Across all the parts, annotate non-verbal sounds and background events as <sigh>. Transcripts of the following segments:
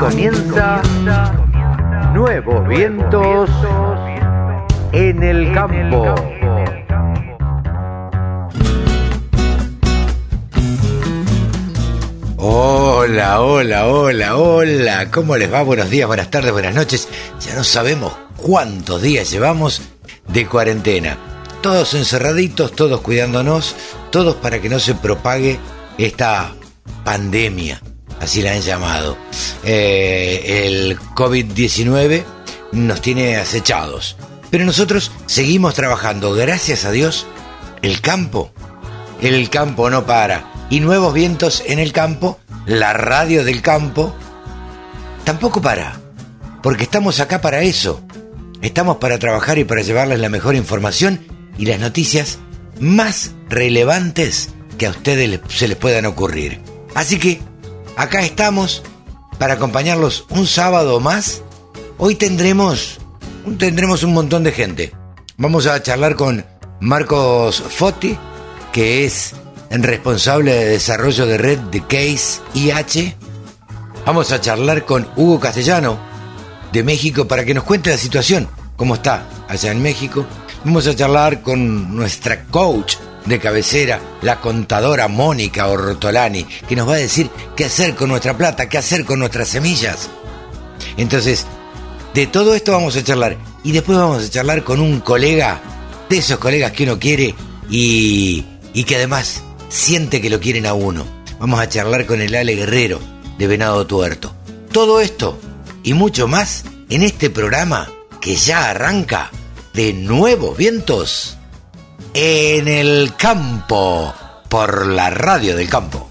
comienza Nuevos Vientos en el Campo. Hola, hola, hola, hola. ¿Cómo les va? Buenos días, buenas tardes, buenas noches. Ya no sabemos cuántos días llevamos de cuarentena. Todos encerraditos, todos cuidándonos, todos para que no se propague esta pandemia, así la han llamado. Eh, el COVID-19 nos tiene acechados. Pero nosotros seguimos trabajando, gracias a Dios, el campo. El campo no para. Y nuevos vientos en el campo, la radio del campo, tampoco para. Porque estamos acá para eso. Estamos para trabajar y para llevarles la mejor información y las noticias más relevantes que a ustedes se les puedan ocurrir. Así que acá estamos para acompañarlos un sábado más. Hoy tendremos tendremos un montón de gente. Vamos a charlar con Marcos Foti, que es el responsable de desarrollo de red de Case IH. Vamos a charlar con Hugo Castellano de México para que nos cuente la situación, cómo está allá en México. Vamos a charlar con nuestra coach de cabecera, la contadora Mónica Ortolani, que nos va a decir qué hacer con nuestra plata, qué hacer con nuestras semillas. Entonces, de todo esto vamos a charlar. Y después vamos a charlar con un colega, de esos colegas que uno quiere y, y que además siente que lo quieren a uno. Vamos a charlar con el Ale Guerrero de Venado Tuerto. Todo esto y mucho más en este programa que ya arranca de nuevos vientos en el campo por la radio del campo.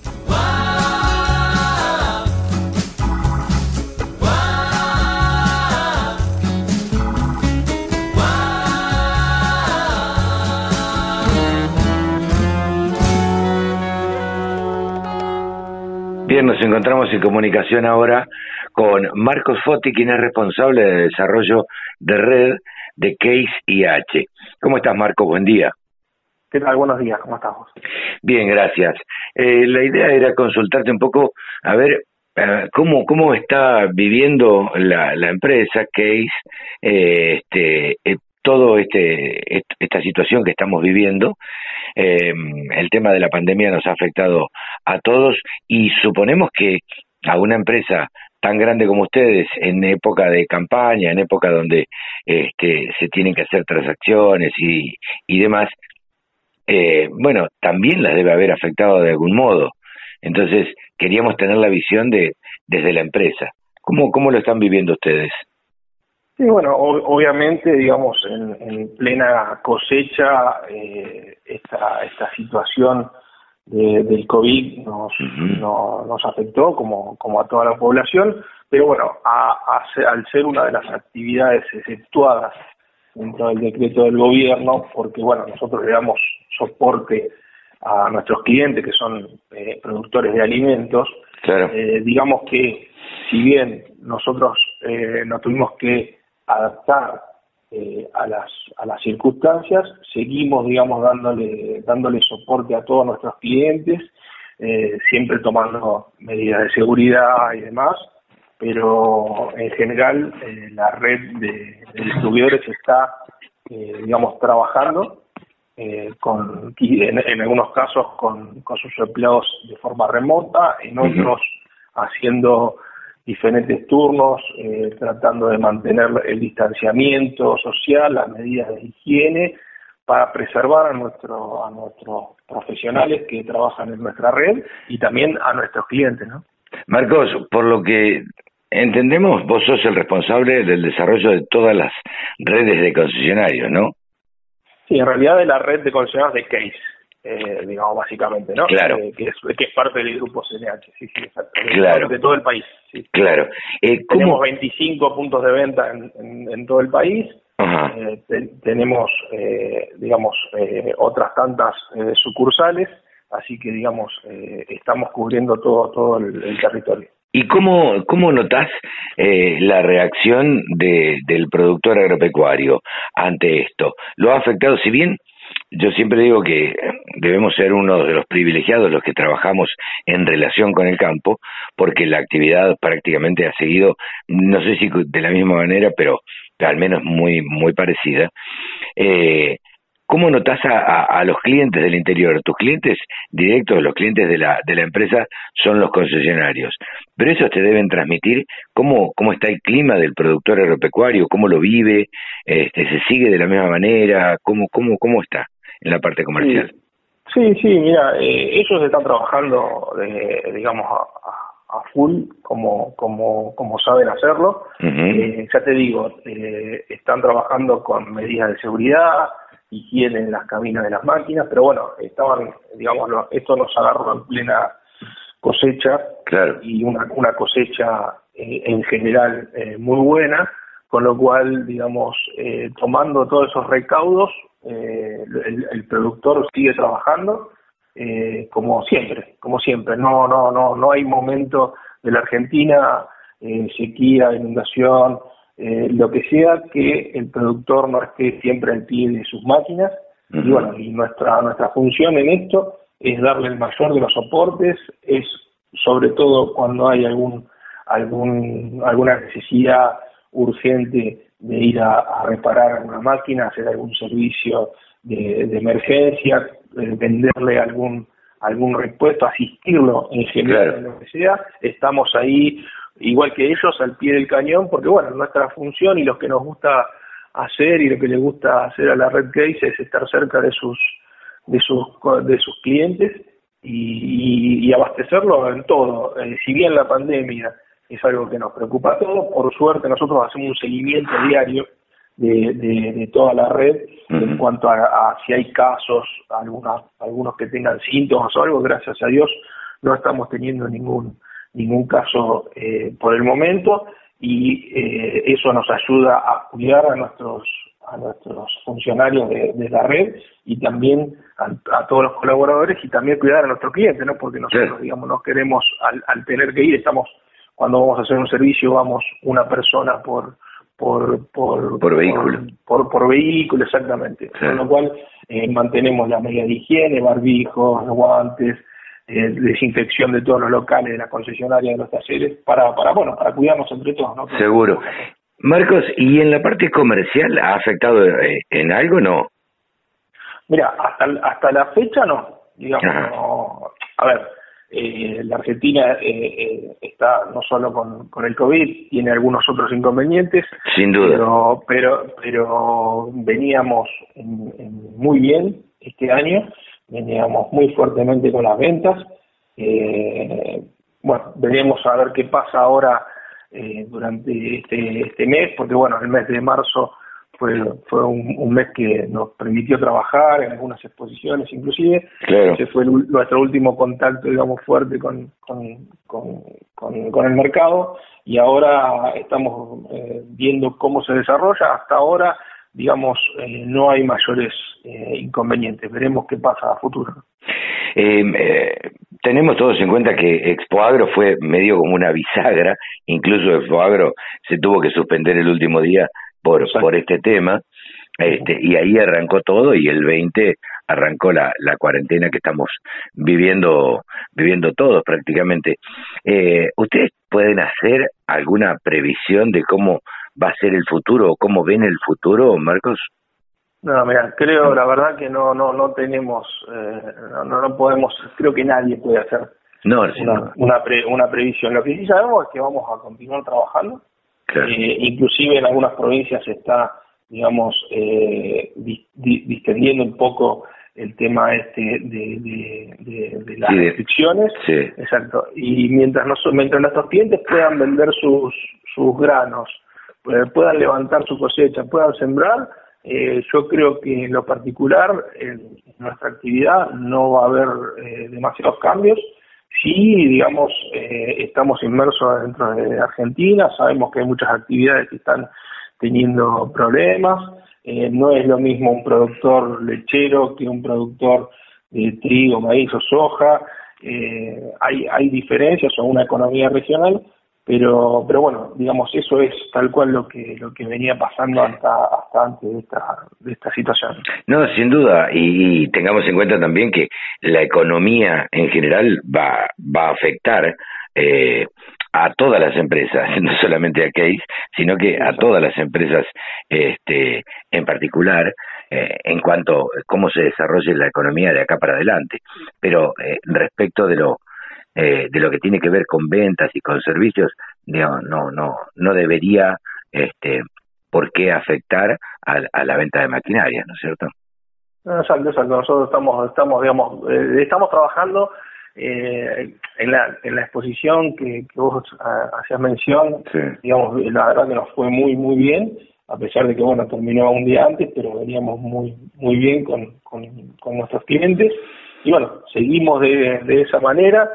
Bien, nos encontramos en comunicación ahora con Marcos Foti, quien es responsable de desarrollo de red de Case IH. ¿Cómo estás, Marcos? Buen día. ¿Qué tal? Buenos días, ¿cómo estás Bien, gracias. Eh, la idea era consultarte un poco, a ver, eh, cómo, cómo está viviendo la, empresa Case eh, este, eh, todo este esta situación que estamos viviendo eh, el tema de la pandemia nos ha afectado a todos y suponemos que a una empresa tan grande como ustedes en época de campaña en época donde este se tienen que hacer transacciones y, y demás eh, bueno, también las debe haber afectado de algún modo. Entonces, queríamos tener la visión de desde la empresa. ¿Cómo, cómo lo están viviendo ustedes? Sí, bueno, obviamente, digamos, en, en plena cosecha, eh, esta, esta situación de, del COVID nos, no, nos afectó como, como a toda la población, pero bueno, a, a, al ser una de las actividades exceptuadas dentro del decreto del gobierno, porque bueno, nosotros le damos soporte a nuestros clientes que son eh, productores de alimentos, eh, digamos que si bien nosotros eh, nos tuvimos que adaptar eh, a las a las circunstancias, seguimos digamos dándole dándole soporte a todos nuestros clientes, eh, siempre tomando medidas de seguridad y demás, pero en general eh, la red de, de distribuidores está eh, digamos trabajando eh, con, en, en, algunos casos con, con, sus empleados de forma remota, en otros haciendo diferentes turnos, tratando de mantener el distanciamiento social, las medidas de higiene, para preservar a, nuestro, a nuestros profesionales que trabajan en nuestra red y también a nuestros clientes. ¿no? Marcos, por lo que entendemos, vos sos el responsable del desarrollo de todas las redes de concesionarios, ¿no? Sí, en realidad de la red de concesionarios de Case, eh, digamos, básicamente, ¿no? Claro. Eh, que, es, que es parte del grupo CNH, sí, sí, exacto. Claro. De todo el país. Sí. Claro. Eh, Tenemos 25 puntos de venta en, en, en todo el país. Eh, te, tenemos, eh, digamos, eh, otras tantas eh, sucursales, así que, digamos, eh, estamos cubriendo todo, todo el, el territorio. ¿Y cómo, cómo notás eh, la reacción de, del productor agropecuario ante esto? ¿Lo ha afectado? Si bien yo siempre digo que debemos ser uno de los privilegiados los que trabajamos en relación con el campo, porque la actividad prácticamente ha seguido, no sé si de la misma manera, pero al menos muy muy parecida. Eh, ¿Cómo notas a, a, los clientes del interior? Tus clientes directos, los clientes de la, de la empresa son los concesionarios, pero esos te deben transmitir cómo, cómo está el clima del productor agropecuario, cómo lo vive, este, se sigue de la misma manera, cómo, cómo, cómo está en la parte comercial. Sí, sí, mira, eh, ellos están trabajando, eh, digamos, a, a, full como, como, como saben hacerlo. eh, ya te digo, eh, están trabajando con medidas de seguridad, higiene en las cabinas de las máquinas, pero bueno, estaban, digamos, esto nos agarró en plena cosecha claro. y una, una cosecha eh, en general eh, muy buena, con lo cual, digamos, eh, tomando todos esos recaudos, eh, el, el, productor sigue trabajando eh, como siempre, como siempre. No, no, no, no hay momento de la Argentina, eh, sequía, inundación, eh, lo que sea que el productor no esté siempre al pie de sus máquinas. Uh -huh. Y bueno, y nuestra, nuestra función en esto es darle el mayor de los soportes, es sobre todo cuando hay algún, algún alguna necesidad urgente de ir a, a reparar alguna máquina, hacer algún servicio de, de emergencia, eh, venderle algún algún repuesto, asistirlo en general claro. en lo que sea, estamos ahí igual que ellos al pie del cañón, porque bueno, nuestra función y lo que nos gusta hacer y lo que le gusta hacer a la Red Case es estar cerca de sus de sus de sus clientes y, y, y abastecerlo en todo. Eh, si bien la pandemia es algo que nos preocupa a todos, por suerte nosotros hacemos un seguimiento diario de, de, de toda la red uh -huh. en cuanto a, a, si hay casos, algunos, algunos que tengan síntomas o algo, gracias a Dios no estamos teniendo ningún ningún caso eh, por el momento y eh, eso nos ayuda a cuidar a nuestros a nuestros funcionarios de, de la red y también a, a, todos los colaboradores y también cuidar a nuestro cliente, ¿no? Porque nosotros, sí. digamos, no queremos al, al tener que ir, estamos cuando vamos a hacer un servicio vamos una persona por por por, por vehículo por, por, por vehículo exactamente sí. con lo cual eh, mantenemos la medida de higiene barbijos guantes eh, desinfección de todos los locales de la concesionaria de los talleres para para bueno para cuidarnos entre todos no seguro. Marcos y en la parte comercial ha afectado eh, en algo no mira hasta hasta la fecha no digamos no, a ver eh, la Argentina eh, eh, está no solo con, con el COVID, tiene algunos otros inconvenientes. Sin duda. Pero, pero, pero veníamos en, en muy bien este año, veníamos muy fuertemente con las ventas. Eh, bueno, veremos a ver qué pasa ahora eh, durante este, este mes, porque bueno, el mes de marzo fue, fue un, un, mes que nos permitió trabajar en algunas exposiciones inclusive. Claro. Ese fue el, nuestro último contacto, digamos, fuerte con, con, con, con, con el mercado y ahora estamos eh, viendo cómo se desarrolla. Hasta ahora, digamos, eh, no hay mayores eh, inconvenientes. Veremos qué pasa a futuro. Eh, tenemos todos en cuenta que Expoagro fue medio como una bisagra, incluso Expoagro se tuvo que suspender el último día por, por este tema, este, y ahí arrancó todo y el 20 arrancó la, la cuarentena que estamos viviendo, viviendo todos prácticamente. Eh, ¿Ustedes pueden hacer alguna previsión de cómo va a ser el futuro o cómo ven el futuro, Marcos? No, mira, creo la verdad que no no no tenemos, eh, no, no podemos, creo que nadie puede hacer no, una, no. una, pre, una previsión. Lo que sí sabemos es que vamos a continuar trabajando Claro. Eh, inclusive en algunas provincias se está, digamos, eh, di, di, distendiendo un poco el tema este de, de, de, de las sí, restricciones. Sí. Exacto. Y mientras, nos, mientras nuestros clientes puedan vender sus, sus granos, puedan levantar su cosecha, puedan sembrar, eh, yo creo que en lo particular, en nuestra actividad no va a haber eh, demasiados cambios. Sí, digamos, eh, estamos inmersos dentro de Argentina, sabemos que hay muchas actividades que están teniendo problemas, eh, no es lo mismo un productor lechero que un productor de trigo, maíz o soja, eh, hay, hay diferencias, son una economía regional, pero pero bueno digamos eso es tal cual lo que lo que venía pasando hasta hasta antes de esta de esta situación. No sin duda. Y, tengamos en cuenta también que la economía en general va va a afectar eh, a todas las empresas, <laughs> no solamente a Case, sino que a todas las empresas este, en particular, eh, en cuanto a cómo se desarrolle la economía de acá para adelante. Pero eh, respecto de lo eh, de lo que tiene que ver con ventas y con servicios, no, no, no, no debería este, por qué afectar a, la venta de maquinaria, ¿no es cierto? Exacto, exacto. Nosotros estamos, estamos, digamos, eh, estamos trabajando eh, en, la, en la exposición que, vos ah, hacías mención. Digamos, la verdad que nos fue muy, muy bien, a pesar de que, bueno, terminó un día antes, pero veníamos muy, muy bien con, con, con nuestros clientes. Y bueno, seguimos de, de esa manera.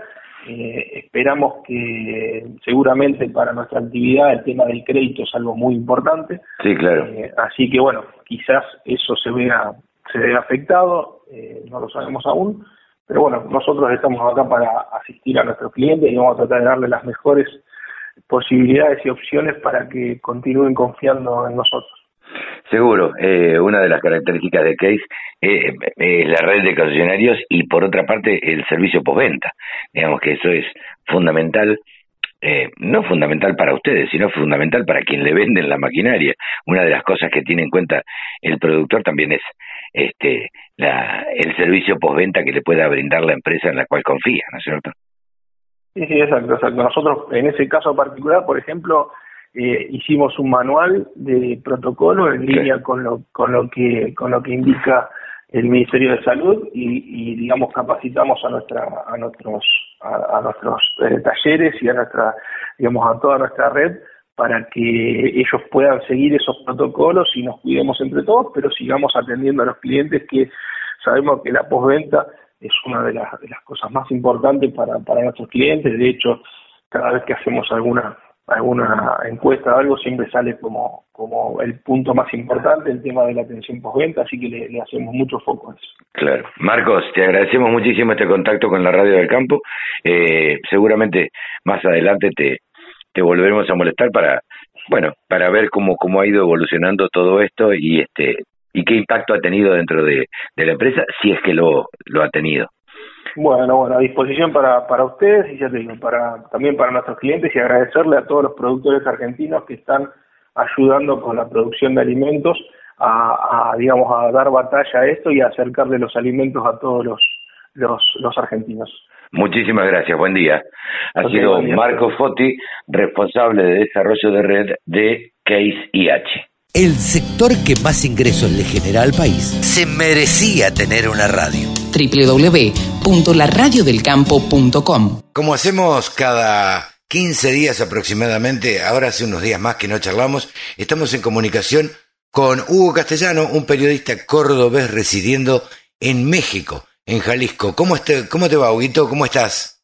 Eh, esperamos que seguramente para nuestra actividad el tema del crédito es algo muy importante. Sí, claro. Eh, así que bueno, quizás eso se vea se vea afectado, eh, no lo sabemos aún, pero bueno, nosotros estamos acá para asistir a nuestros clientes y vamos a tratar de darle las mejores posibilidades y opciones para que continúen confiando en nosotros. Seguro, eh, una de las características de Case eh, es la red de concesionarios y por otra parte el servicio postventa. Digamos que eso es fundamental, eh, no fundamental para ustedes, sino fundamental para quien le venden la maquinaria. Una de las cosas que tiene en cuenta el productor también es este la, el servicio postventa que le pueda brindar la empresa en la cual confía, ¿no es cierto? Sí, sí, exacto, exacto. Nosotros en ese caso particular, por ejemplo, eh, hicimos un manual de protocolo en línea con lo, con lo que con lo que indica el Ministerio de Salud y, digamos capacitamos a nuestra a nuestros a, nuestros eh, talleres y a nuestra digamos a toda nuestra red para que ellos puedan seguir esos protocolos y nos cuidemos entre todos, pero sigamos atendiendo a los clientes que sabemos que la postventa es una de las, de las cosas más importantes para, para nuestros clientes. De hecho, cada vez que hacemos alguna alguna encuesta o algo, siempre sale como, como el punto más importante el tema de la atención postventa, así que le, hacemos mucho foco a eso. Claro. Marcos, te agradecemos muchísimo este contacto con la Radio del Campo. Eh, seguramente más adelante te, te volveremos a molestar para, bueno, para ver cómo, cómo ha ido evolucionando todo esto y este y qué impacto ha tenido dentro de, de la empresa, si es que lo, lo ha tenido. Bueno, bueno, a disposición para, para ustedes y ya te digo, para, también para nuestros clientes y agradecerle a todos los productores argentinos que están ayudando con la producción de alimentos a, digamos, a dar batalla a esto y a acercarle los alimentos a todos los, los, los argentinos. Muchísimas gracias, buen día. Ha sido Marco Foti, responsable de desarrollo de red de Case IH. El sector que más ingresos le genera al país se merecía tener una radio www.laradiodelcampo.com. Como hacemos cada 15 días aproximadamente, ahora hace unos días más que no charlamos, estamos en comunicación con Hugo Castellano, un periodista cordobés residiendo en México, en Jalisco. ¿Cómo, este, cómo te va, Huguito? ¿Cómo estás?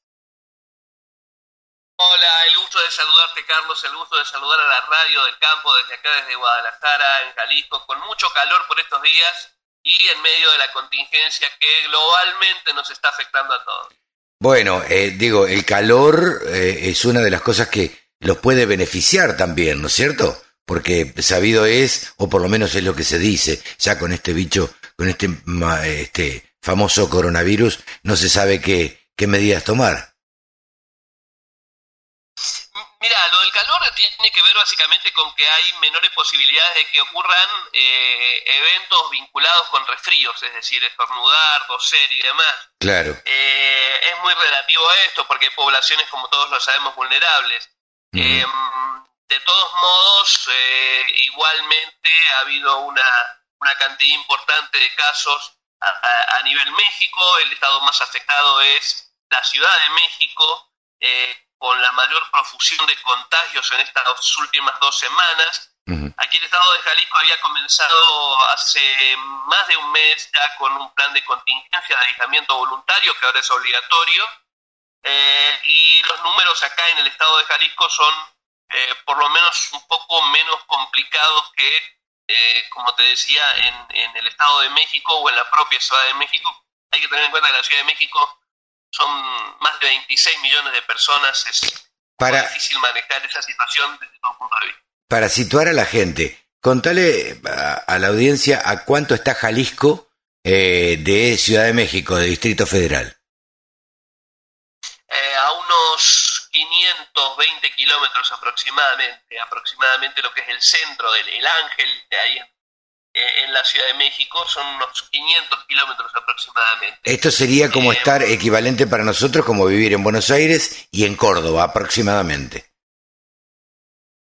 Hola, gusto de saludarte, Carlos, el gusto de saludar a la radio del campo desde acá, desde Guadalajara, en Jalisco, con mucho calor por estos días y en medio de la contingencia que globalmente nos está afectando a todos. Bueno, eh, digo, el calor eh, es una de las cosas que los puede beneficiar también, ¿no es cierto? Porque sabido es, o por lo menos es lo que se dice, ya con este bicho, con este, este famoso coronavirus, no se sabe qué, qué medidas tomar. Mira, lo del calor tiene que ver básicamente con que hay menores posibilidades de que ocurran eh, eventos vinculados con resfríos, es decir, estornudar, toser y demás. Claro. Eh, es muy relativo a esto porque hay poblaciones, como todos lo sabemos, vulnerables. Eh, de todos modos, igualmente ha habido una, una cantidad importante de casos a, a, nivel México. El estado más afectado es la Ciudad de México. Con la mayor profusión de contagios en estas últimas dos semanas. Aquí el estado de Jalisco había comenzado hace más de un mes ya con un plan de contingencia de aislamiento voluntario que ahora es obligatorio. Eh, y los números acá en el estado de Jalisco son eh, por lo menos un poco menos complicados que, eh, como te decía, en, en el estado de México o en la propia Ciudad de México. Hay que tener en cuenta que la Ciudad de México son más de 26 millones de personas, es para, difícil manejar esa situación desde todo punto de vista. Para situar a la gente, contale a, la audiencia a cuánto está Jalisco eh, de Ciudad de México, de Distrito Federal. Eh, a unos 520 kilómetros aproximadamente, aproximadamente lo que es el centro del el Ángel, de ahí eh, en la Ciudad de México, son unos 500 kilómetros aproximadamente. Esto sería como Eh, estar equivalente para nosotros como vivir en Buenos Aires y en Córdoba aproximadamente.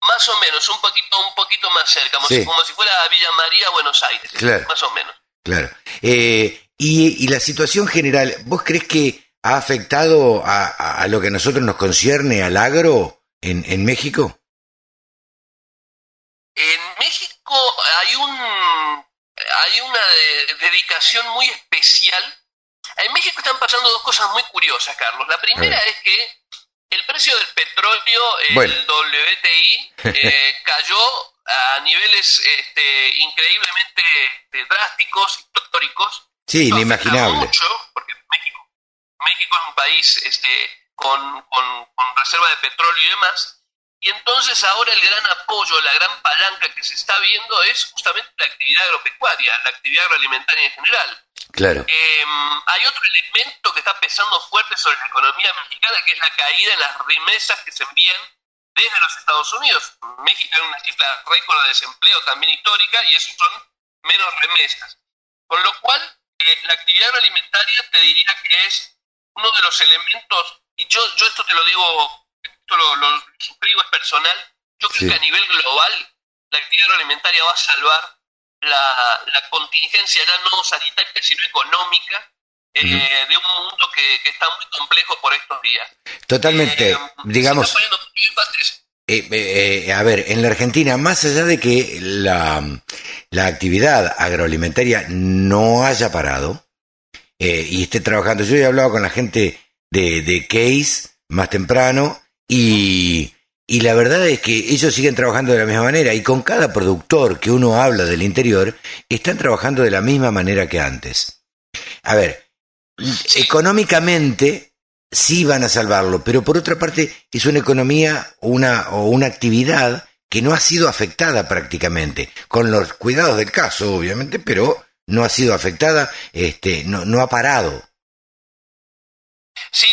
Más o menos, un poquito, un poquito más cerca, como, Sí. si, como si fuera Villa María, Buenos Aires, Claro. más o menos. Claro. Eh, y, y la situación general, ¿vos crees que ha afectado a, a- a lo que a nosotros nos concierne al agro en, en México? Hay un hay una de- dedicación muy especial. En México están pasando dos cosas muy curiosas, Carlos. La primera es que el precio del petróleo, el Bueno. WTI, <laughs> eh, cayó a niveles este, increíblemente este, drásticos, históricos. Sí, Esto inimaginable. mucho, porque México, México es un país este, con, con, con reserva de petróleo y demás. Y entonces ahora el gran apoyo, la gran palanca que se está viendo es justamente la actividad agropecuaria, la actividad agroalimentaria en general. Claro. Eh, hay otro elemento que está pesando fuerte sobre la economía mexicana, que es la caída en las remesas que se envían desde los Estados Unidos. México tiene una cifra récord de desempleo también histórica y eso son menos remesas. Con lo cual, eh, la actividad agroalimentaria te diría que es uno de los elementos, y yo, yo esto te lo digo, esto lo, lo suscribo, es personal, yo creo Sí. que a nivel global la actividad agroalimentaria va a salvar la, la contingencia ya no sanitaria, sino económica, eh, de un mundo que, que está muy complejo por estos días. Totalmente. Eh, digamos, eh, eh, eh, a ver, en la Argentina, más allá de que la, la actividad agroalimentaria no haya parado y esté trabajando, yo he hablado con la gente de, de Case más temprano y, la verdad es que ellos siguen trabajando de la misma manera y con cada productor que uno habla del interior, están trabajando de la misma manera que antes. A ver, económicamente sí van a salvarlo, pero por otra parte es una economía una, o una actividad que no ha sido afectada prácticamente, con los cuidados del caso, obviamente, pero no ha sido afectada, este, no, no ha parado. Sí,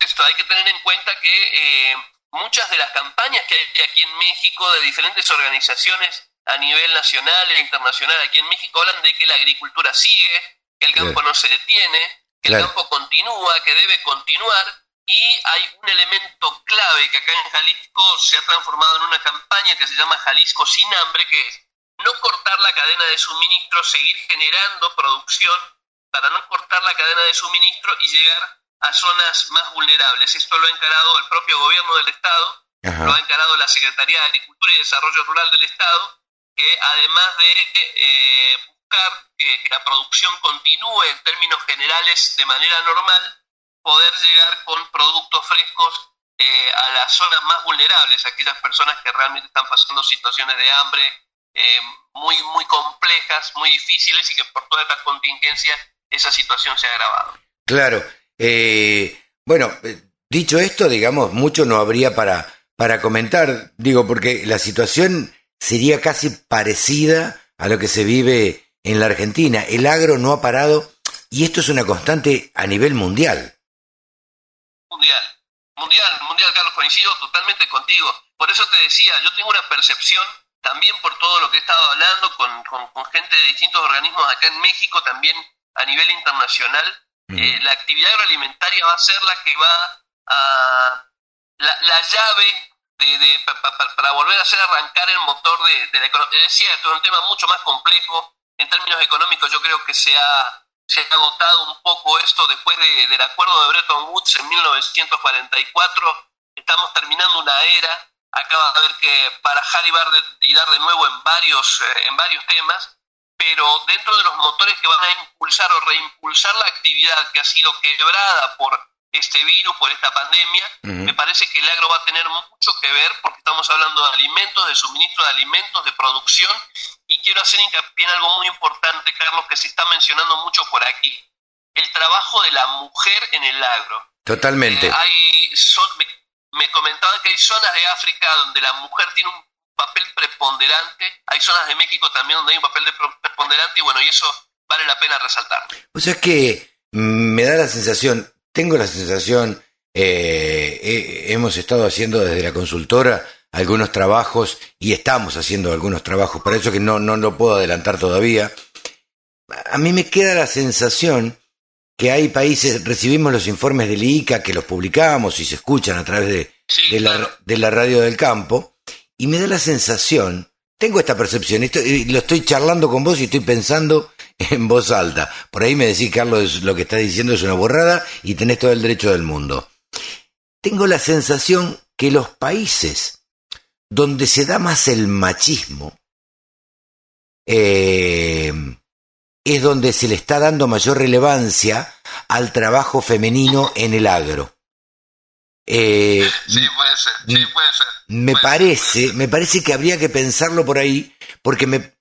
supuesto, hay que tener en cuenta que eh, muchas de las campañas que hay aquí en México de diferentes organizaciones a nivel nacional e internacional aquí en México hablan de que la agricultura sigue, que el campo Claro. no se detiene, que Claro. el campo continúa, que debe continuar y hay un elemento clave que acá en Jalisco se ha transformado en una campaña que se llama Jalisco sin hambre, que es no cortar la cadena de suministro, seguir generando producción para no cortar la cadena de suministro y llegar a zonas más vulnerables. Esto lo ha encarado el propio gobierno del Estado, Ajá. lo ha encarado la Secretaría de Agricultura y Desarrollo Rural del Estado, que además de eh, buscar que, que la producción continúe en términos generales de manera normal, poder llegar con productos frescos eh, a las zonas más vulnerables, aquellas personas que realmente están pasando situaciones de hambre eh, muy, muy complejas, muy difíciles y que por toda esta contingencia esa situación se ha agravado. Claro. Eh, bueno, eh, dicho esto, digamos, mucho no habría para, para comentar, digo, porque la situación sería casi parecida a lo que se vive en la Argentina. El agro no ha parado y esto es una constante a nivel mundial. Mundial, mundial, mundial, Carlos, coincido totalmente contigo. Por eso te decía, yo tengo una percepción también por todo lo que he estado hablando con, con, con gente de distintos organismos acá en México, también a nivel internacional. Eh, la actividad agroalimentaria va a ser la que va a la, la llave de, de, pa, pa, pa, para volver a hacer arrancar el motor de, la economía. Es cierto, es un tema mucho más complejo. En términos económicos, yo creo que se ha, se ha agotado un poco esto después de, del acuerdo de Bretton Woods en 1944. Estamos terminando una era. Acaba de haber que barajar y, bar de, y dar de nuevo en varios, eh, en varios temas pero dentro de los motores que van a impulsar o reimpulsar la actividad que ha sido quebrada por este virus, por esta pandemia, uh -huh. me parece que el agro va a tener mucho que ver porque estamos hablando de alimentos, de suministro de alimentos, de producción y quiero hacer hincapié en algo muy importante, Carlos, que se está mencionando mucho por aquí, el trabajo de la mujer en el agro. Totalmente. Eh, hay, son, me, me comentaban que hay zonas de África donde la mujer tiene un papel preponderante, hay zonas de México también donde hay un papel de preponderante y bueno, y eso vale la pena resaltar. O sea, es que me da la sensación, tengo la sensación, eh, hemos estado haciendo desde la consultora algunos trabajos y estamos haciendo algunos trabajos, para eso que no, no lo puedo adelantar todavía. A mí me queda la sensación que hay países, recibimos los informes del ICA que los publicamos y se escuchan a través de, de, la, de la radio del campo, y me da la sensación, tengo esta percepción, esto, y lo estoy charlando con vos y estoy pensando <laughs> en voz alta. Por ahí me decís, Carlos, lo que estás diciendo es una borrada y tenés todo el derecho del mundo. Tengo la sensación que los países donde se da más el machismo eh, es donde se le está dando mayor relevancia al trabajo femenino en el agro. Eh, sí, puede ser, sí, puede ser. Me parece, me parece que habría que pensarlo por ahí, porque me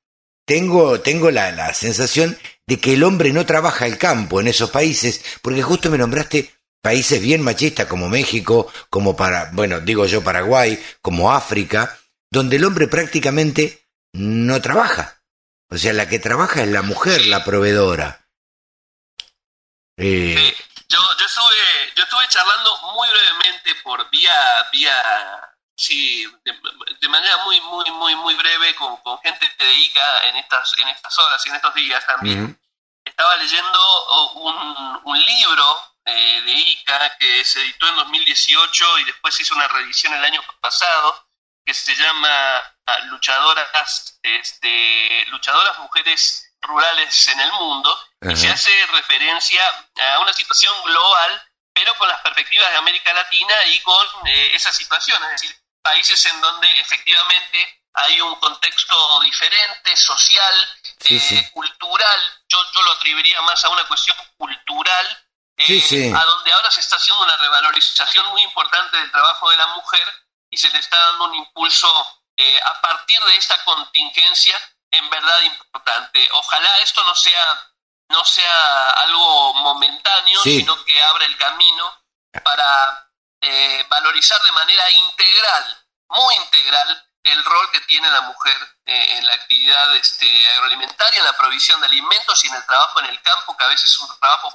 tengo, tengo la, la sensación de que el hombre no trabaja el campo en esos países, porque justo me nombraste países bien machistas como México, como para, bueno, digo yo Paraguay, como África, donde el hombre prácticamente no trabaja. O sea, la que trabaja es la mujer, la proveedora. Eh, yo, yo, estuve, yo estuve charlando muy brevemente por vía, vía sí, de, manera muy, muy, muy, muy breve con, con, gente de ICA en estas, en estas horas y en estos días también. Estaba leyendo un, un libro eh, de ICA que se editó en 2018 y después hizo una revisión el año pasado que se llama ah, Luchadoras, este, Luchadoras Mujeres Rurales en el Mundo y se hace referencia a una situación global pero con las perspectivas de América Latina y con eh, esa situación, es decir, países en donde efectivamente hay un contexto diferente, social, eh, cultural, yo, yo lo atribuiría más a una cuestión cultural eh, a donde ahora se está haciendo una revalorización muy importante del trabajo de la mujer y se le está dando un impulso eh, a partir de esta contingencia en verdad importante. Ojalá esto no sea no sea algo momentáneo, sino que abra el camino para eh, valorizar de manera integral, muy integral, el rol que tiene la mujer en la actividad este, agroalimentaria, en la provisión de alimentos y en el trabajo en el campo, que a veces es un trabajo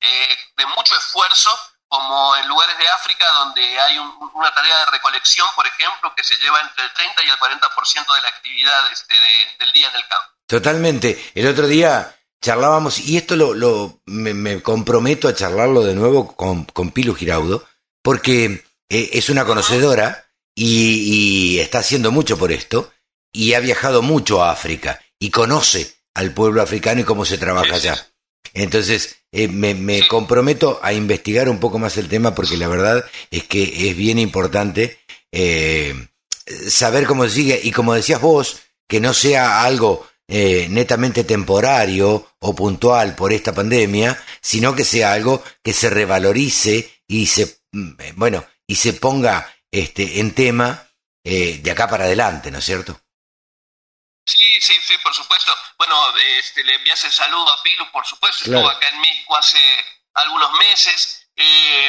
eh, de mucho esfuerzo, como en lugares de África donde hay una tarea de recolección, por ejemplo, que se lleva entre el 30 y el 40% de la actividad este, del día en el campo. Totalmente. El otro día charlábamos, y esto lo, lo me, comprometo a charlarlo de nuevo con, con Pilu Giraudo, porque eh, es una conocedora y, y, está haciendo mucho por esto, y ha viajado mucho a África, y conoce al pueblo africano y cómo se trabaja allá. Entonces, eh, me, comprometo a investigar un poco más el tema porque la verdad es que es bien importante eh, saber cómo sigue y como decías vos, que no sea algo eh, netamente temporario o puntual por esta pandemia, sino que sea algo que se revalorice y se, mm, bueno, y se ponga este, en tema de acá para adelante, ¿no es cierto? Sí, sí, sí, por supuesto. Bueno, este, le envías el saludo a Pilu, por supuesto. Estuvo acá en México hace algunos meses eh,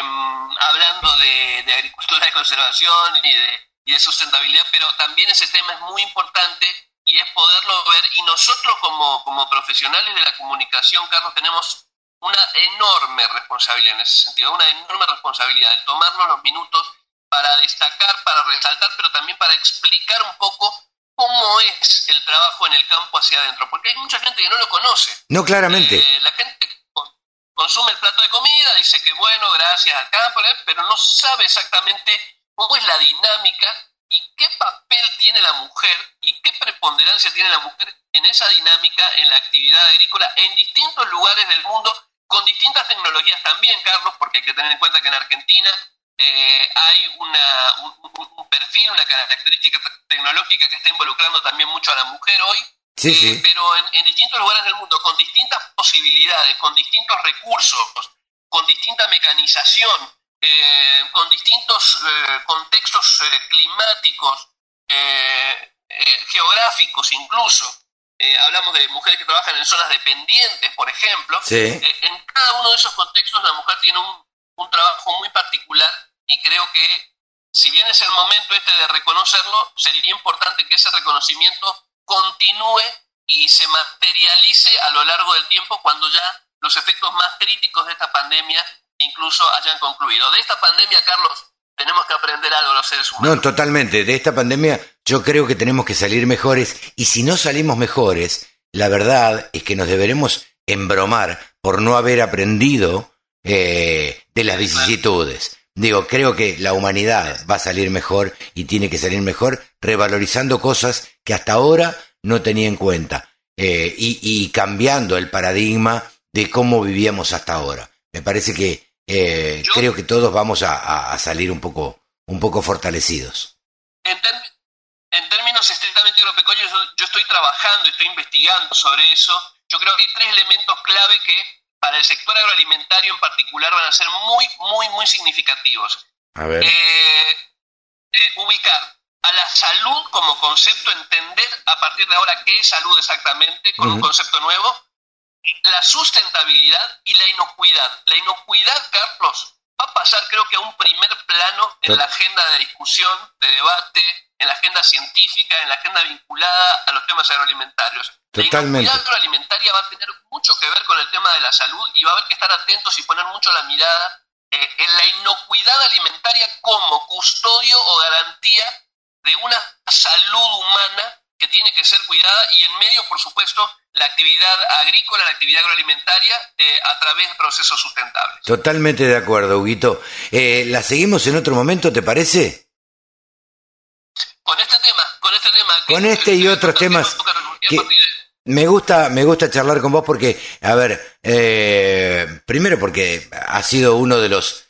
hablando de, agricultura de conservación y de, y de sustentabilidad, pero también ese tema es muy importante y es poderlo ver. Y nosotros como, como profesionales de la comunicación, Carlos, tenemos una enorme responsabilidad en ese sentido, una enorme responsabilidad de tomarnos los minutos para destacar, para resaltar, pero también para explicar un poco cómo es el trabajo en el campo hacia adentro, porque hay mucha gente que no lo conoce. No, claramente. Eh, la gente consume el plato de comida, dice que bueno, gracias al campo, pero no sabe exactamente cómo es la dinámica y qué papel tiene la mujer y qué preponderancia tiene la mujer en esa dinámica en la actividad agrícola en distintos lugares del mundo, con distintas tecnologías también, Carlos, porque hay que tener en cuenta que en Argentina eh, hay una, un, perfil, una característica tecnológica que está involucrando también mucho a la mujer hoy, eh, pero en, distintos lugares del mundo, con distintas posibilidades, con distintos recursos, con distinta mecanización, eh, con distintos contextos climáticos, geográficos incluso. hablamos de mujeres que trabajan en zonas dependientes, por ejemplo. en cada uno de esos contextos la mujer tiene un, un trabajo muy particular y creo que si bien es el momento este de reconocerlo, sería importante que ese reconocimiento continúe y se materialice a lo largo del tiempo cuando ya los efectos más críticos de esta pandemia incluso hayan concluido. De esta pandemia, Carlos, tenemos que aprender algo los seres humanos. No, totalmente. De esta pandemia yo creo que tenemos que salir mejores y si no salimos mejores, la verdad es que nos deberemos embromar por no haber aprendido eh, de las vicisitudes. Digo, creo que la humanidad va a salir mejor y tiene que salir mejor revalorizando cosas que hasta ahora no tenía en cuenta eh, y, cambiando el paradigma de cómo vivíamos hasta ahora. Me parece que eh, creo que todos vamos a, salir un poco, un poco fortalecidos. En, términos estrictamente agropecuarios, yo, estoy trabajando, estoy investigando sobre eso. Yo creo que hay tres elementos clave que para el sector agroalimentario en particular van a ser muy, muy, muy significativos. A ver. Eh, ubicar a la salud como concepto, entender a partir de ahora qué es salud exactamente, con un concepto nuevo, la sustentabilidad y la inocuidad. La inocuidad, Carlos, va a pasar creo que a un primer plano en la agenda de discusión, de debate, en la agenda científica, en la agenda vinculada a los temas agroalimentarios. Totalmente. La inocuidad agroalimentaria va a tener mucho que ver con el tema de la salud y va a haber que estar atentos y poner mucho la mirada eh, en la inocuidad alimentaria como custodio o garantía de una salud humana que tiene que ser cuidada y en medio, por supuesto, la actividad agrícola, la actividad agroalimentaria eh, a través de procesos sustentables. Totalmente de acuerdo, Huguito. Eh, ¿La seguimos en otro momento, te parece? Con este tema, con este tema. Con este y otros temas. me gusta, me gusta charlar con vos porque, a ver, eh, primero porque ha sido uno de los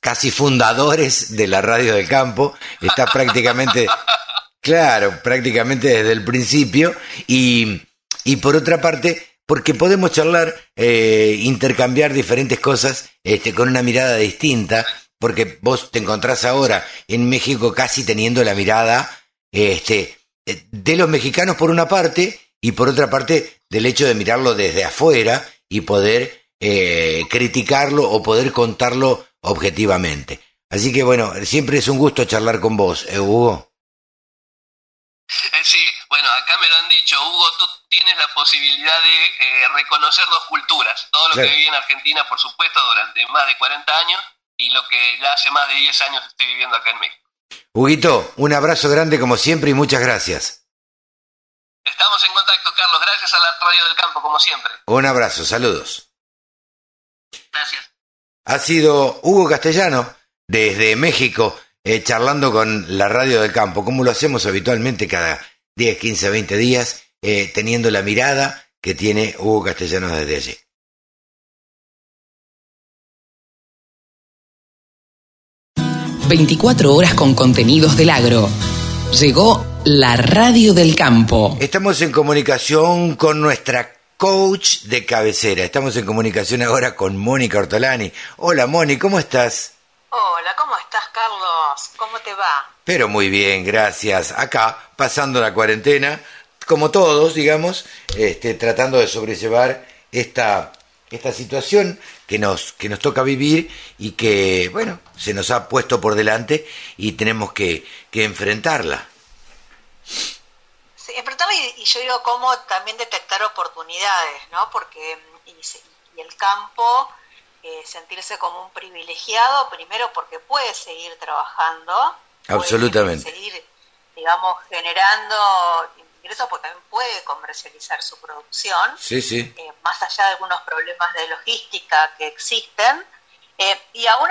casi fundadores de la radio del campo, está prácticamente, <laughs> claro, prácticamente desde el principio, y, y por otra parte, porque podemos charlar, eh, intercambiar diferentes cosas este, con una mirada distinta, porque vos te encontrás ahora en México casi teniendo la mirada este, de los mexicanos por una parte, y por otra parte del hecho de mirarlo desde afuera y poder eh, criticarlo o poder contarlo objetivamente. Así que bueno, siempre es un gusto charlar con vos, ¿eh, Hugo? Bueno, acá me lo han dicho, Hugo, tú tienes la posibilidad de eh, reconocer dos culturas, todo lo que viví en Argentina, por supuesto, durante más de 40 años, y lo que ya hace más de 10 años estoy viviendo acá en México. Huguito, un abrazo grande como siempre y muchas gracias. Estamos en contacto, Carlos, gracias a la Radio del Campo, como siempre. Un abrazo, saludos. Gracias ha sido Hugo Castellano desde México, eh, charlando con la radio del campo, como lo hacemos habitualmente cada 10, 15, 20 días, eh, teniendo la mirada que tiene Hugo Castellano desde allí. ...24 horas con contenidos del agro. Llegó la radio del campo. Estamos en comunicación con nuestra coach de cabecera. Estamos en comunicación ahora con Mónica Ortolani. Hola Moni, ¿cómo estás? Hola, ¿cómo estás Carlos? ¿Cómo te va? Pero muy bien, gracias. Acá, pasando la cuarentena, como todos, digamos, este, tratando de sobrellevar esta, esta situación que nos, que nos toca vivir y que, bueno, se nos ha puesto por delante y tenemos que, que enfrentarla y, yo digo cómo también detectar oportunidades, ¿no? Porque y, el campo, eh, sentirse como un privilegiado, primero porque puede seguir trabajando, absolutamente, puede seguir, digamos, generando ingresos, porque también puede comercializar su producción, sí, sí. Eh, más allá de algunos problemas de logística que existen, eh, y aún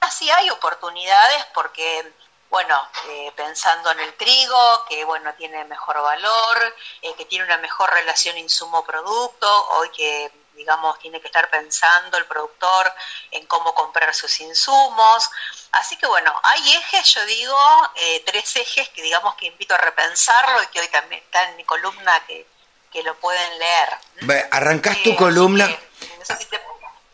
así hay oportunidades porque bueno, eh, pensando en el trigo, que bueno, tiene mejor valor, eh, que tiene una mejor relación insumo-producto, hoy que digamos tiene que estar pensando el productor en cómo comprar sus insumos. Así que bueno, hay ejes, yo digo, eh, tres ejes que digamos que invito a repensarlo y que hoy también está en mi columna que, que lo pueden leer. Arrancás tu columna.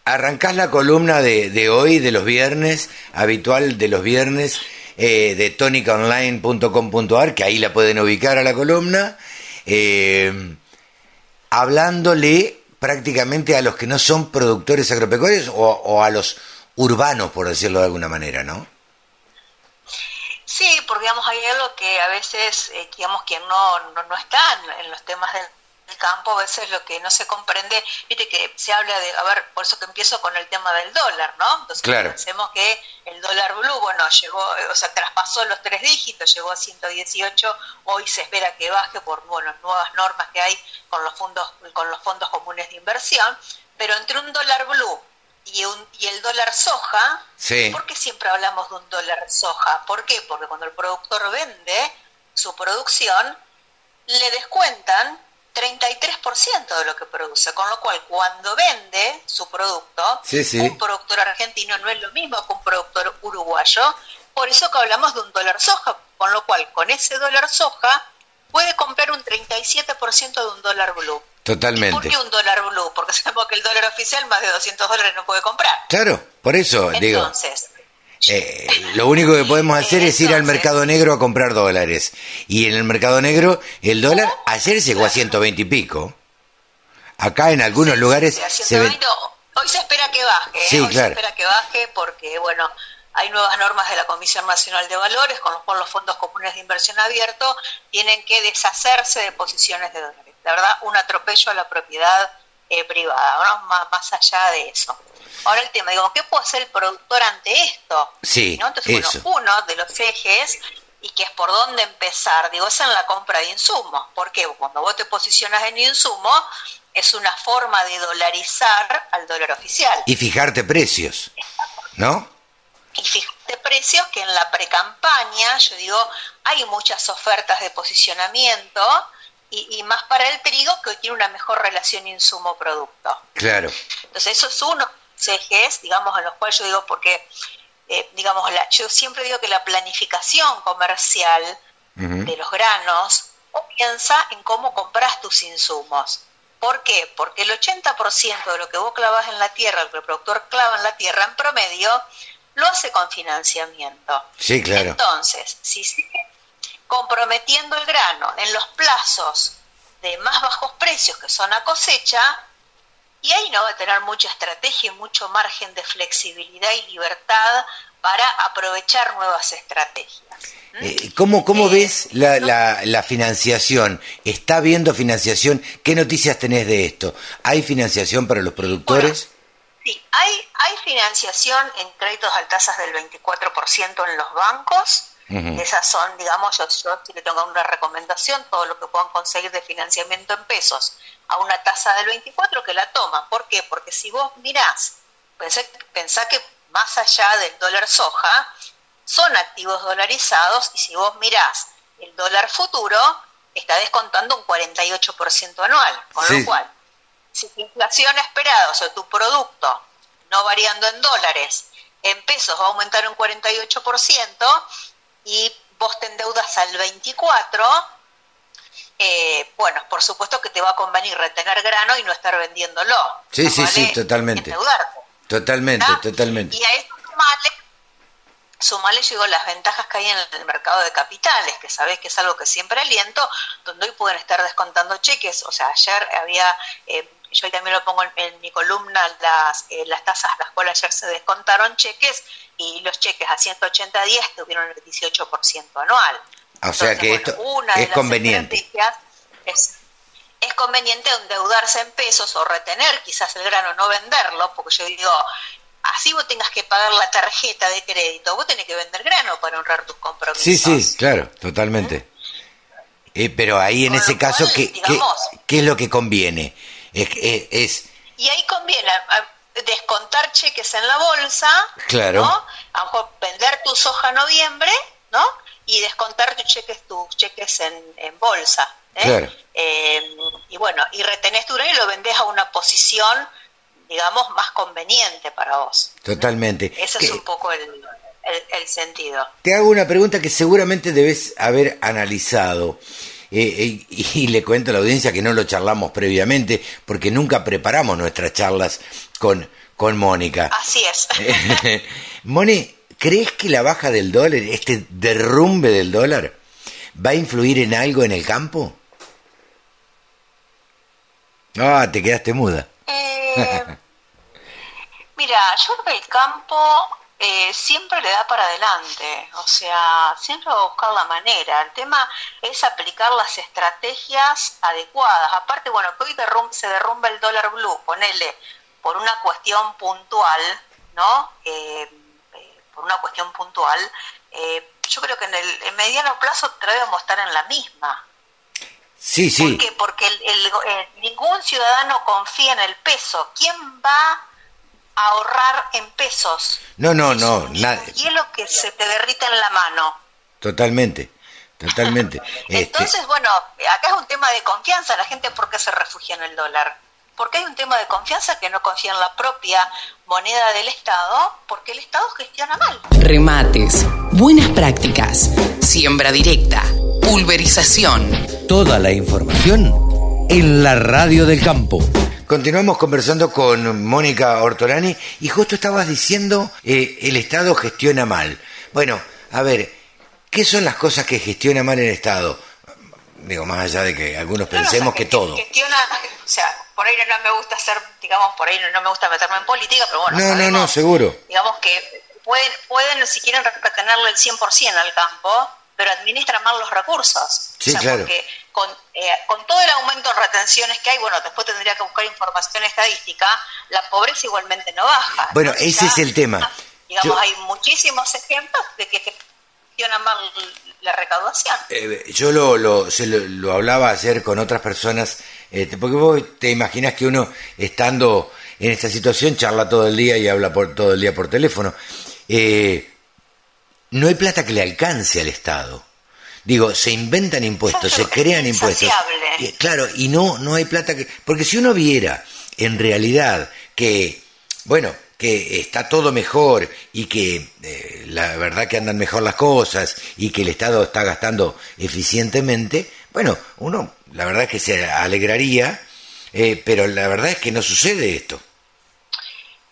Arrancás la columna de, de hoy, de los viernes, habitual de los viernes, eh, de tonicaonline.com.ar, que ahí la pueden ubicar a la columna, eh, hablándole prácticamente a los que no son productores agropecuarios o, a los urbanos, por decirlo de alguna manera, ¿no? Sí, porque digamos hay algo que a veces, eh, digamos, quien no, no, no está en los temas campo, a veces lo que no se comprende, viste que se habla de, a ver, por eso que empiezo con el tema del dólar, ¿no? Entonces pensemos que el dólar blue, bueno, llegó, o sea, traspasó los tres dígitos, llegó a 118, hoy se espera que baje por, bueno, nuevas normas que hay con los fondos, con los fondos comunes de inversión, pero entre un dólar blue y, un, y el dólar soja, ¿por qué siempre hablamos de un dólar soja? ¿Por qué? Porque cuando el productor vende su producción, le descuentan 33% de lo que produce, con lo cual cuando vende su producto, un productor argentino no es lo mismo que un productor uruguayo, por eso que hablamos de un dólar soja, con lo cual con ese dólar soja puede comprar un 37% de un dólar blue. Totalmente. ¿Por qué un dólar blue? Porque <laughs> sabemos que el dólar oficial más de 200 dólares no puede comprar. Claro, por eso digo. Entonces, eh, lo único que podemos hacer es ir al mercado negro a comprar dólares. Y en el mercado negro, el dólar ayer llegó a 120 y pico. Acá en algunos lugares se ve... Hoy se espera que baje, ¿eh? hoy se espera que baje porque, bueno, hay nuevas normas de la Comisión Nacional de Valores con los, los fondos comunes de inversión abierto, tienen que deshacerse de posiciones de dólares. La verdad, un atropello a la propiedad eh, privada, más, más allá de eso. Ahora el tema, digo, ¿qué puede hacer el productor ante esto? Sí, Entonces, bueno, uno de los ejes, y que es por dónde empezar, digo, es en la compra de insumos. ¿Por qué? Cuando vos te posicionas en insumo, es una forma de dolarizar al dólar oficial. Y fijarte precios, ¿no? Y fijarte precios que en la precampaña, yo digo, hay muchas ofertas de posicionamiento, y, y, más para el trigo que hoy tiene una mejor relación insumo-producto. Claro. Entonces eso es uno ejes, digamos, en los cuales yo digo, porque, eh, digamos, la, yo siempre digo que la planificación comercial de los granos comienza en cómo compras tus insumos. ¿Por qué? Porque el 80% de lo que vos clavas en la tierra, lo que el productor clava en la tierra en promedio, lo hace con financiamiento. Sí, claro. Entonces, si sigue comprometiendo el grano en los plazos de más bajos precios que son a cosecha, y ahí no va a tener mucha estrategia y mucho margen de flexibilidad y libertad para aprovechar nuevas estrategias. Eh, ¿Cómo, cómo eh, ves la, la, financiación? ¿Está habiendo financiación? ¿Qué noticias tenés de esto? ¿Hay financiación para los productores? sí, hay, hay financiación en créditos a tasas del 24% en los bancos. Esas son, digamos, yo, yo si le tengo una recomendación, todo lo que puedan conseguir de financiamiento en pesos a una tasa del 24 que la toma. ¿Por qué? Porque si vos mirás, pensá, que más allá del dólar soja, son activos dolarizados y si vos mirás el dólar futuro, está descontando un 48% anual. Con lo cual, si tu inflación esperada, o sea, tu producto, no variando en dólares, en pesos va a aumentar un 48% y vos te endeudas al 24%, eh, bueno, por supuesto que te va a convenir retener grano y no estar vendiéndolo. Sí, sí, sí, totalmente. Totalmente, totalmente. Y a eso sumale, llegó las ventajas que hay en el mercado de capitales, que sabés que es algo que siempre aliento, donde hoy pueden estar descontando cheques. O sea, ayer había, eh, yo también lo pongo en, mi columna, las, eh, las tasas las cuales ayer se descontaron cheques y los cheques a 180 días tuvieron el 18% anual. O sea que esto es conveniente. Es, es conveniente endeudarse en pesos o retener quizás el grano, no venderlo, porque yo digo, así vos tengas que pagar la tarjeta de crédito, vos tenés que vender grano para honrar tus compromisos. Sí, sí, claro, totalmente. Eh, pero ahí en ese caso, ¿qué, ¿qué, es lo que conviene? Es, es, y ahí conviene descontar cheques en la bolsa, claro. ¿no? A lo mejor vender tu soja noviembre, ¿no? Y descontar tus cheques, tus cheques en, en bolsa. ¿eh? Eh, y bueno, y retenés tu dinero y lo vendés a una posición, digamos, más conveniente para vos. Totalmente. Ese es un poco el, el, sentido. Te hago una pregunta que seguramente debes haber analizado. Eh, y, le cuento a la audiencia que no lo charlamos previamente porque nunca preparamos nuestras charlas con, con Mónica. Así es. <laughs> Moni, ¿Crees que la baja del dólar, este derrumbe del dólar, va a influir en algo en el campo? Ah, te quedaste muda. Eh, mira, yo creo que el campo eh, siempre le da para adelante, o sea, siempre va a buscar la manera. El tema es aplicar las estrategias adecuadas. Aparte, bueno, que hoy se derrumba el dólar blue, ponele por una cuestión puntual, ¿no? Eh, por una cuestión puntual, yo creo que en el mediano plazo debemos estar en la misma. Sí, sí. ¿Por qué? Porque ningún ciudadano confía en el peso. ¿Quién va ahorrar en pesos. No, no, no, nada. Hielo que se te derrita en la mano. Totalmente, totalmente. <laughs> Este Entonces, bueno, acá es un tema de confianza. La gente, ¿por qué se refugia en el dólar? Porque hay un tema de confianza que no confía en la propia moneda del Estado, porque el Estado gestiona mal. Remates, buenas prácticas, siembra directa, pulverización. Toda la información en la radio del campo. Continuamos conversando con Mónica Ortolani y justo estabas diciendo eh, el Estado gestiona mal. Bueno, a ver, ¿qué son las cosas que gestiona mal el Estado? Digo, más allá de que algunos pensemos que, todo. Gestiona, o sea, por ahí no me gusta hacer, digamos, por ahí no me gusta meterme en política, pero bueno. No, no, no, seguro. Digamos que pueden, pueden si quieren retenerle el 100% al campo, pero administran mal los recursos. Sí, claro. Porque con, eh, con todo el aumento en retenciones que hay, bueno, después tendría que buscar información estadística, la pobreza igualmente no baja. Bueno, ese es el tema. Digamos, hay muchísimos ejemplos de que gestiona mal la recaudación. Eh, yo lo, lo, se lo, hablaba ayer con otras personas, eh, porque vos te imaginas que uno estando en esta situación charla todo el día y habla por, todo el día por teléfono. no hay plata que le alcance al Estado. Digo, se inventan impuestos, se crean impuestos. Claro, y no, no hay plata que... Porque si uno viera en realidad que, bueno, que está todo mejor y que eh, la verdad que andan mejor las cosas y que el Estado está gastando eficientemente, bueno, uno la verdad es que se alegraría, eh, pero la verdad es que no sucede esto.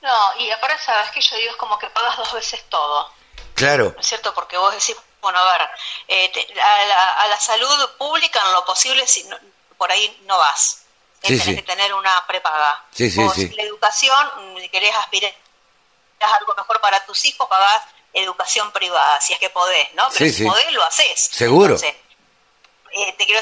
No, y aparte sabes que yo digo es como que pagas dos veces todo. Claro. ¿No es cierto? Porque vos decís, bueno, a ver, eh, a, la, salud pública en lo posible, si por ahí no vas. Sí, Tienes que tener una prepaga. Sí, sí, La educación, si querés aspirar a algo mejor para tus hijos, pagás educación privada, si es que podés, ¿no? Pero si podés, lo haces. Seguro. Eh, te quiero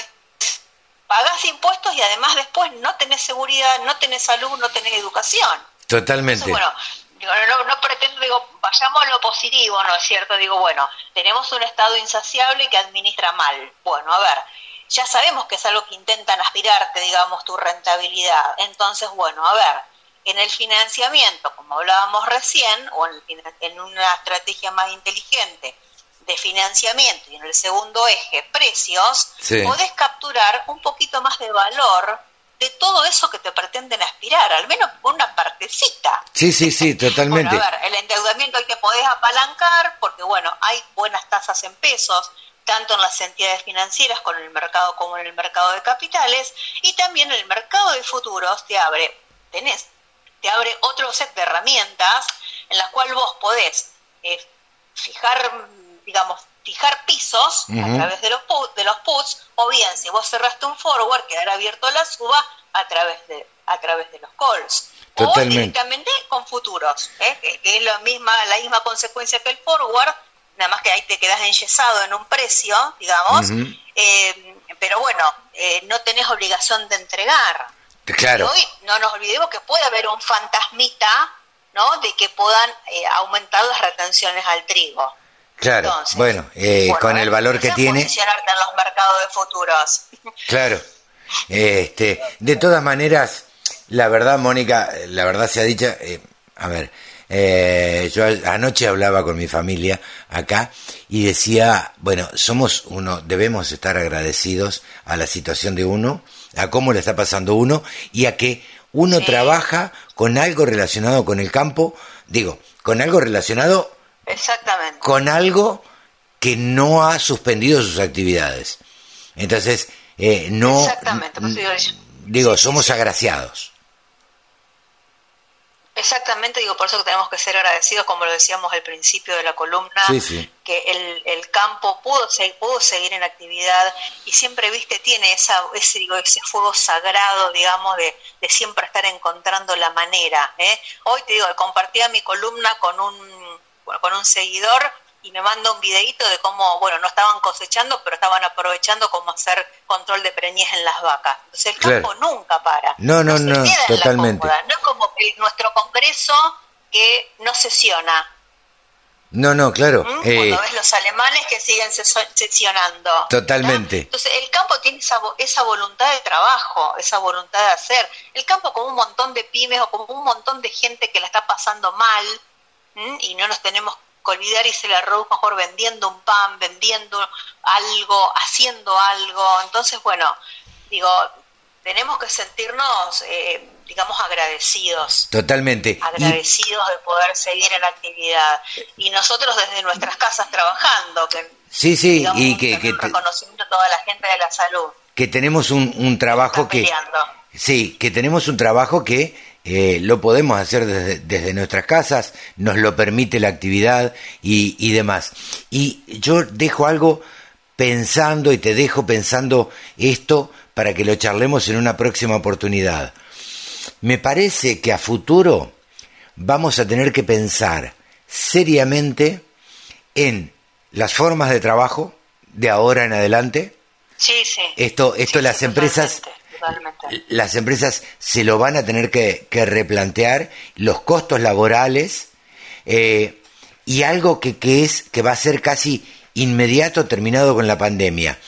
pagás impuestos y además después no tenés seguridad, no tenés salud, no tenés educación. Totalmente. bueno, no, no pretendo, digo, vayamos a lo positivo, ¿no es cierto? Digo, bueno, tenemos un Estado insaciable que administra mal. Bueno, a ver, ya sabemos que es algo que intentan aspirarte, digamos, tu rentabilidad. Entonces, bueno, a ver, en el financiamiento, como hablábamos recién, o en, una estrategia más inteligente de financiamiento y en el segundo eje, precios, podés capturar un poquito más de valor de todo eso que te pretenden aspirar, al menos por una partecita. Sí, sí, sí, <laughs> <laughs> totalmente. a ver, el endeudamiento hay que podés apalancar porque, bueno, hay buenas tasas en pesos, tanto en las entidades financieras con el mercado como en el mercado de capitales, y también el mercado de futuros te abre, tenés, te abre otro set de herramientas en las cuales vos podés eh, fijar, digamos, fijar pisos a través de los, de los puts, o bien si vos cerraste un forward, quedará abierto la suba a través de, a través de los calls. O directamente con futuros, ¿eh? que, es la misma, la misma consecuencia que el forward, nada más que ahí te quedas enyesado en un precio, digamos, eh, pero bueno, eh, no tenés obligación de entregar. Claro. Y hoy no nos olvidemos que puede haber un fantasmita, ¿no? De que puedan aumentar las retenciones al trigo. Claro, bueno, eh, con el valor que tiene. Posicionarte en los mercados de futuros. <laughs> Claro. Este, de todas maneras, la verdad, Mónica, la verdad se ha dicho, eh, a ver, eh, yo anoche hablaba con mi familia acá y decía, bueno, somos uno, debemos estar agradecidos a la situación de uno, a cómo le está pasando uno y a que uno trabaja con algo relacionado con el campo, digo, con algo relacionado Exactamente. Con algo que no ha suspendido sus actividades. Entonces, eh, no. Exactamente. Digo, somos agraciados. Exactamente, digo, por eso que tenemos que ser agradecidos, como lo decíamos al principio de la columna, que el, el, campo pudo, pudo seguir en actividad y siempre, viste, tiene esa, ese, digo, ese fuego sagrado, digamos, de, de siempre estar encontrando la manera. ¿eh? Hoy te digo, compartía mi columna con un con un seguidor y me manda un videito de cómo, bueno, no estaban cosechando, pero estaban aprovechando cómo hacer control de preñez en las vacas. Entonces el campo nunca para. No, no, no, totalmente. No es como nuestro Congreso que no sesiona. No, no, claro. ¿Mm? Eh, Cuando ves los alemanes que siguen sesionando. Totalmente. Entonces el campo tiene esa, esa voluntad de trabajo, esa voluntad de hacer. El campo como un montón de pymes o como un montón de gente que la está pasando mal y no nos tenemos olvidar y se la arroz mejor vendiendo un pan, vendiendo algo, haciendo algo. Entonces, bueno, digo, tenemos que sentirnos, eh, digamos, agradecidos. Totalmente. Agradecidos de poder seguir en actividad. Y nosotros desde nuestras casas trabajando, que sí, sí, y que, que reconocimiento a toda la gente de la salud. Que tenemos un, un trabajo que... Sí, que tenemos un trabajo que eh, lo podemos hacer desde, nuestras casas, nos lo permite la actividad y, demás. Y yo dejo algo pensando y te dejo pensando esto para que lo charlemos en una próxima oportunidad. Me parece que a futuro vamos a tener que pensar seriamente en las formas de trabajo de ahora en adelante. Sí, sí. Esto, esto las empresas las empresas se lo van a tener que, replantear, los costos laborales eh, y algo que, es, que va a ser casi inmediato terminado con la pandemia.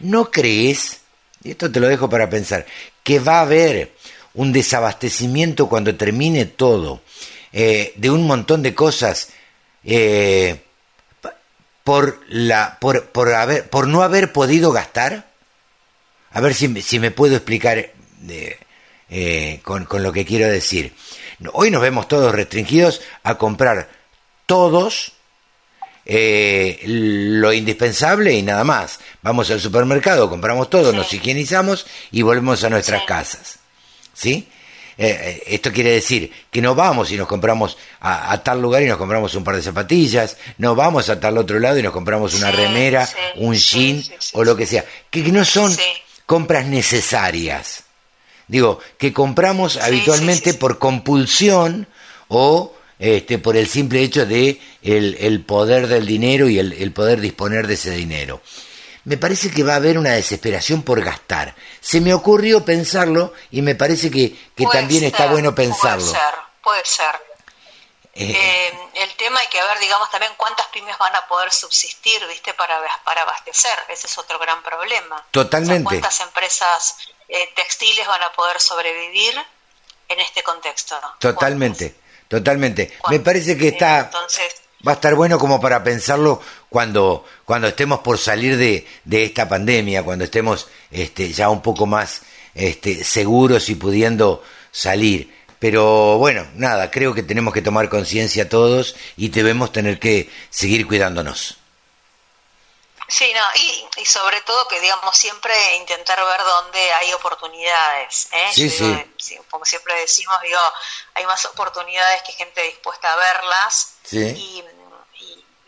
¿No crees, y esto te lo dejo para pensar, que va a haber un desabastecimiento cuando termine todo eh, de un montón de cosas eh, por no haber podido gastar? A ver si, si me puedo explicar eh, con, lo que quiero decir. Hoy nos vemos todos restringidos a comprar todos eh, lo indispensable y nada más. Vamos al supermercado, compramos todo, nos higienizamos y volvemos a nuestras casas. ¿Sí? Eh, esto quiere decir que no vamos y nos compramos a, tal lugar y nos compramos un par de zapatillas, no vamos a tal otro lado y nos compramos una remera, un jean o lo que sea, que no son compras necesarias. Digo, que compramos habitualmente por compulsión o este, por el simple hecho de el, poder del dinero y el, poder disponer de ese dinero. Me parece que va a haber una desesperación por gastar. Se me ocurrió pensarlo y me parece que, también está bueno pensarlo. Puede ser, puede ser. Eh, eh, el tema hay que ver, digamos, también cuántas pymes van a poder subsistir, ¿viste? Para, para abastecer. Ese es otro gran problema. Totalmente. ¿Cuántas empresas eh, textiles van a poder sobrevivir en este contexto? Totalmente, totalmente. Me parece que está... va a estar bueno como para pensarlo cuando, cuando estemos por salir de, de esta pandemia, cuando estemos este, ya un poco más este, seguros y pudiendo salir. Pero bueno, nada, creo que tenemos que tomar conciencia todos y debemos tener que seguir cuidándonos. Sí, no, y, sobre todo que digamos siempre intentar ver dónde hay oportunidades. ¿eh? Sí, sí. Como siempre decimos, digo, hay más oportunidades que gente dispuesta a verlas. Sí. Y,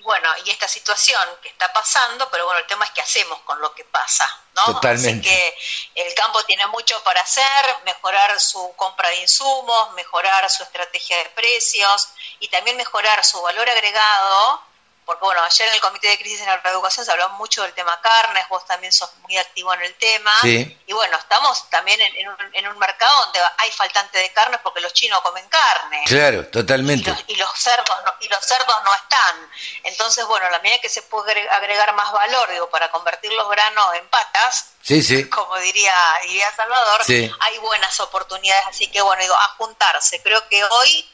bueno, y esta situación que está pasando, pero bueno, el tema es qué hacemos con lo que pasa, ¿no? Totalmente. Así que el campo tiene mucho para hacer, mejorar su compra de insumos, mejorar su estrategia de precios y también mejorar su valor agregado porque bueno, ayer en el Comité de Crisis en la Reeducación se habló mucho del tema carnes, vos también sos muy activo en el tema, y bueno, estamos también en, un, mercado donde hay faltante de carnes porque los chinos comen carne. Claro, totalmente. Y los, cerdos no, y los cerdos no están. Entonces, bueno, la medida que se puede agregar más valor, digo, para convertir los granos en patas, sí, sí. <laughs> como diría, diría Salvador, hay buenas oportunidades, así que bueno, digo, a juntarse. Creo que hoy...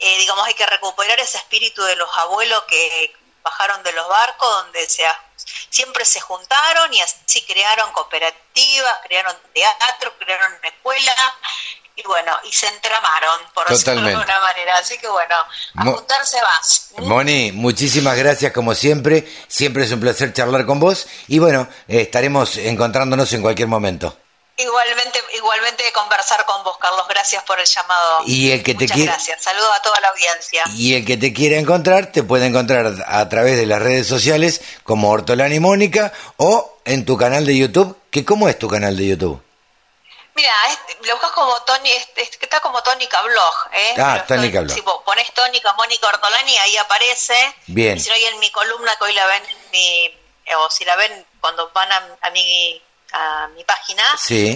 Eh, digamos, hay que recuperar ese espíritu de los abuelos que bajaron de los barcos donde se, siempre se juntaron y así crearon cooperativas, crearon teatro, crearon escuela y bueno, y se entramaron, por decirlo de alguna manera. Así que bueno, a juntarse más. Moni, muchísimas gracias como siempre. Siempre es un placer charlar con vos y bueno, estaremos encontrándonos en cualquier momento. Igualmente, igualmente conversar con vos, Carlos. Gracias por el llamado. Y el que te quiera, gracias. Saludos a toda la audiencia. Y el que te quiera encontrar, te puede encontrar a través de las redes sociales como Hortolani Mónica o en tu canal de YouTube. ¿Que ¿Cómo es tu canal de YouTube? Mira, lo buscas como Tony, está como Tónica Blog, ¿eh? Ah, Tónica Blog. Si pones tónica Mónica Ortolani, ahí aparece. Bien. Y si no, hay en mi columna que hoy la ven, en mi, o si la ven cuando van a, mi a mi página,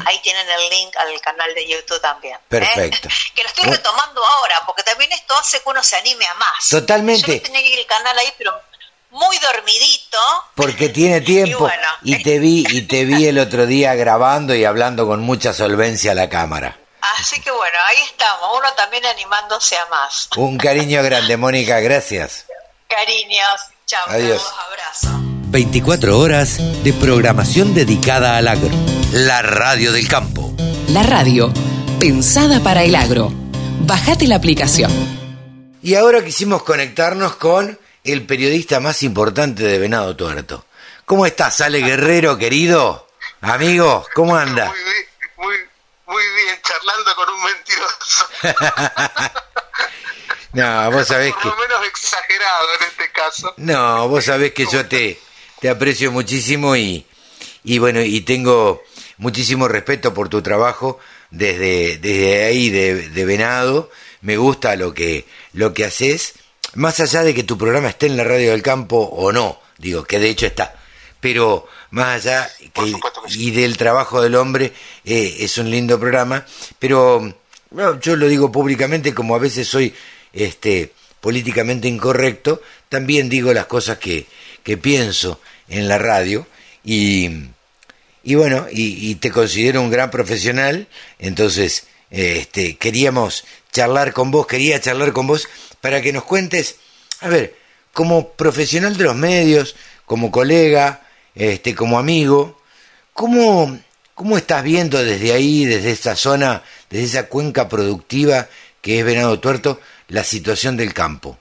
ahí tienen el link al canal de YouTube también. ¿eh? Perfecto. <laughs> que lo estoy retomando ahora, porque también esto hace que uno se anime a más. Totalmente. Yo tenía que ir el canal ahí, pero muy dormidito. Porque tiene <laughs> tiempo. Y, te vi y te vi el otro día grabando y hablando con mucha solvencia a la cámara. Así que bueno, ahí estamos, uno también animándose a más. Un cariño grande, Mónica, gracias. <laughs> Cariños, chao, Adiós. abrazo. 24 horas de programación dedicada al agro. La radio del campo. La radio, pensada para el agro. Bájate la aplicación. Y ahora quisimos conectarnos con el periodista más importante de Venado Tuerto. ¿Cómo estás, Ale Guerrero, querido? Amigo, ¿cómo anda? Muy bien, muy, muy bien, charlando con un mentiroso. <laughs> no, vos sabés Por que... lo menos exagerado en este caso. No, vos sabés que yo te, te aprecio muchísimo y, y bueno, y tengo muchísimo respeto por tu trabajo desde, desde ahí de, de Venado. Me gusta lo que, lo que haces más allá de que tu programa esté en la radio del campo o no, digo, que de hecho está, pero más allá y del trabajo del hombre, eh, es un lindo programa, pero yo lo digo públicamente como a veces soy este políticamente incorrecto, también digo las cosas que, que pienso en la radio y, y bueno, y, te considero un gran profesional, entonces este, queríamos charlar con vos, quería charlar con vos para que nos cuentes, a ver, como profesional de los medios, como colega, este, como amigo, ¿cómo, ¿cómo estás viendo desde ahí, desde esa zona, desde esa cuenca productiva que es Venado Tuerto, la situación del campo?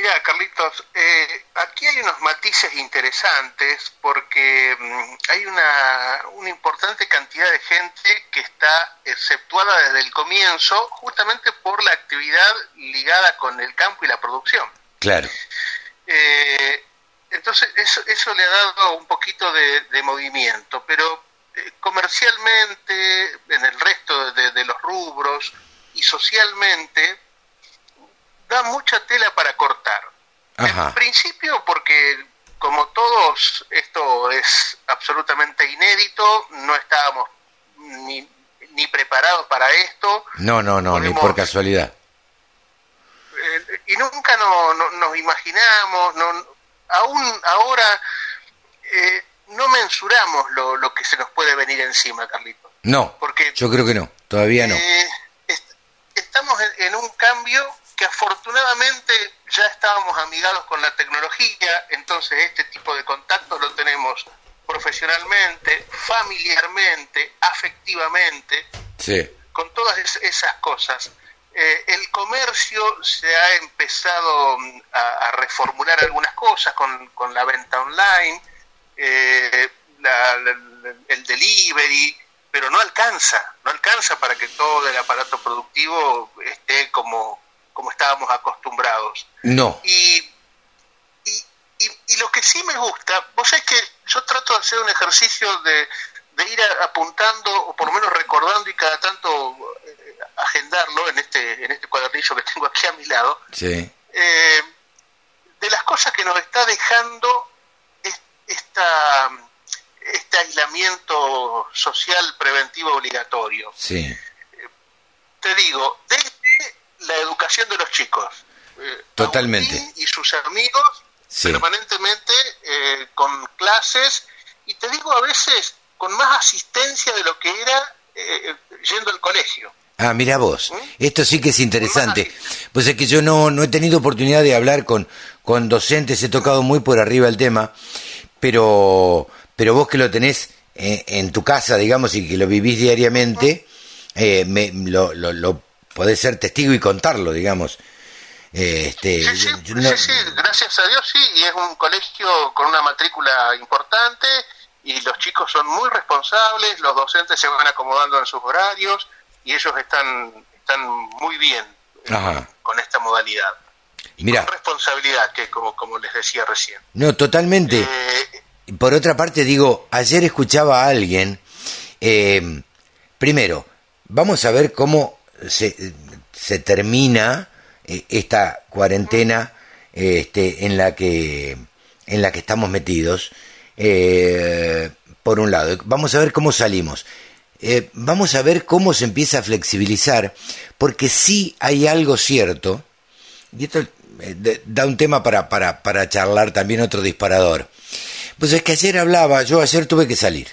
Mira, Carlitos, eh, aquí hay unos matices interesantes porque mm, hay una, una, importante cantidad de gente que está exceptuada desde el comienzo justamente por la actividad ligada con el campo y la producción. Claro. Eh, entonces, eso, eso le ha dado un poquito de, movimiento, pero eh, comercialmente, en el resto de los rubros y socialmente, da mucha tela para cortar. En principio porque como todos esto es absolutamente inédito, no estábamos ni, ni preparados para esto. No, no, no, ni por casualidad. Eh, y nunca no, nos imaginamos, no, aún ahora eh, no mensuramos lo, lo, que se nos puede venir encima, Carlito. No, porque yo creo que no, todavía no. Eh, estamos en, un cambio que afortunadamente ya estábamos amigados con la tecnología, entonces este tipo de contactos lo tenemos profesionalmente, familiarmente, afectivamente, con todas esas cosas. Eh, el comercio se ha empezado mm, a, reformular algunas cosas con, la venta online, eh, el delivery, pero no alcanza, no alcanza para que todo el aparato productivo esté como como estábamos acostumbrados. No. Y, y, y, lo que sí me gusta, vos sabés que yo trato de hacer un ejercicio de, de ir apuntando, o por lo menos recordando y cada tanto eh, agendarlo en este, en este cuadernillo que tengo aquí a mi lado, sí. Eh, de las cosas que nos está dejando esta, este aislamiento social preventivo obligatorio. Sí. Te digo, desde la educación de los chicos. Eh, Totalmente. y sus amigos permanentemente eh, con clases y te digo a veces con más asistencia de lo que era eh, yendo al colegio. Ah, mira vos, ¿Mm? esto sí que es interesante. Pues es que yo no, no he tenido oportunidad de hablar con, con docentes, he tocado muy por arriba el tema, pero, pero vos que lo tenés en, tu casa, digamos, y que lo vivís diariamente, me, lo, lo, lo podés ser testigo y contarlo, digamos. Este, sí, sí, gracias a Dios sí, y es un colegio con una matrícula importante y los chicos son muy responsables, los docentes se van acomodando en sus horarios y ellos están, están muy bien eh, con esta modalidad. Y con responsabilidad, que como, como les decía recién. No, totalmente. Eh, Por otra parte, digo, ayer escuchaba a alguien, eh, primero, vamos a ver cómo se, termina eh, esta cuarentena este, en la que en la que estamos metidos. Eh, por un lado, vamos a ver cómo salimos. Eh, vamos a ver cómo se empieza a flexibilizar, porque sí hay algo cierto, y esto da un tema para, para, para charlar también otro disparador. Pues es que ayer hablaba, yo ayer tuve que salir.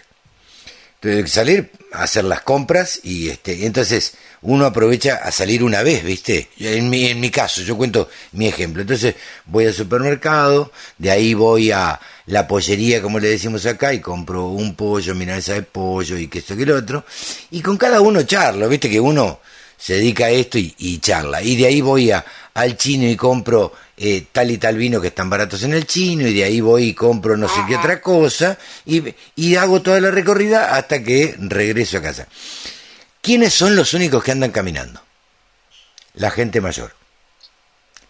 Tuve que salir a hacer las compras y este, entonces uno aprovecha a salir una vez, ¿viste? En mi, en mi caso, yo cuento mi ejemplo. Entonces voy al supermercado, de ahí voy a la pollería, como le decimos acá, y compro un pollo, milanesa de pollo y que esto que el otro. Y con cada uno charlo, ¿viste? Que uno se dedica a esto y, charla. Y de ahí voy a, al chino y compro eh, tal y tal vino que están baratos en el chino, y de ahí voy y compro no sé qué otra cosa, y, y hago toda la recorrida hasta que regreso a casa. ¿Quiénes son los únicos que andan caminando? La gente mayor.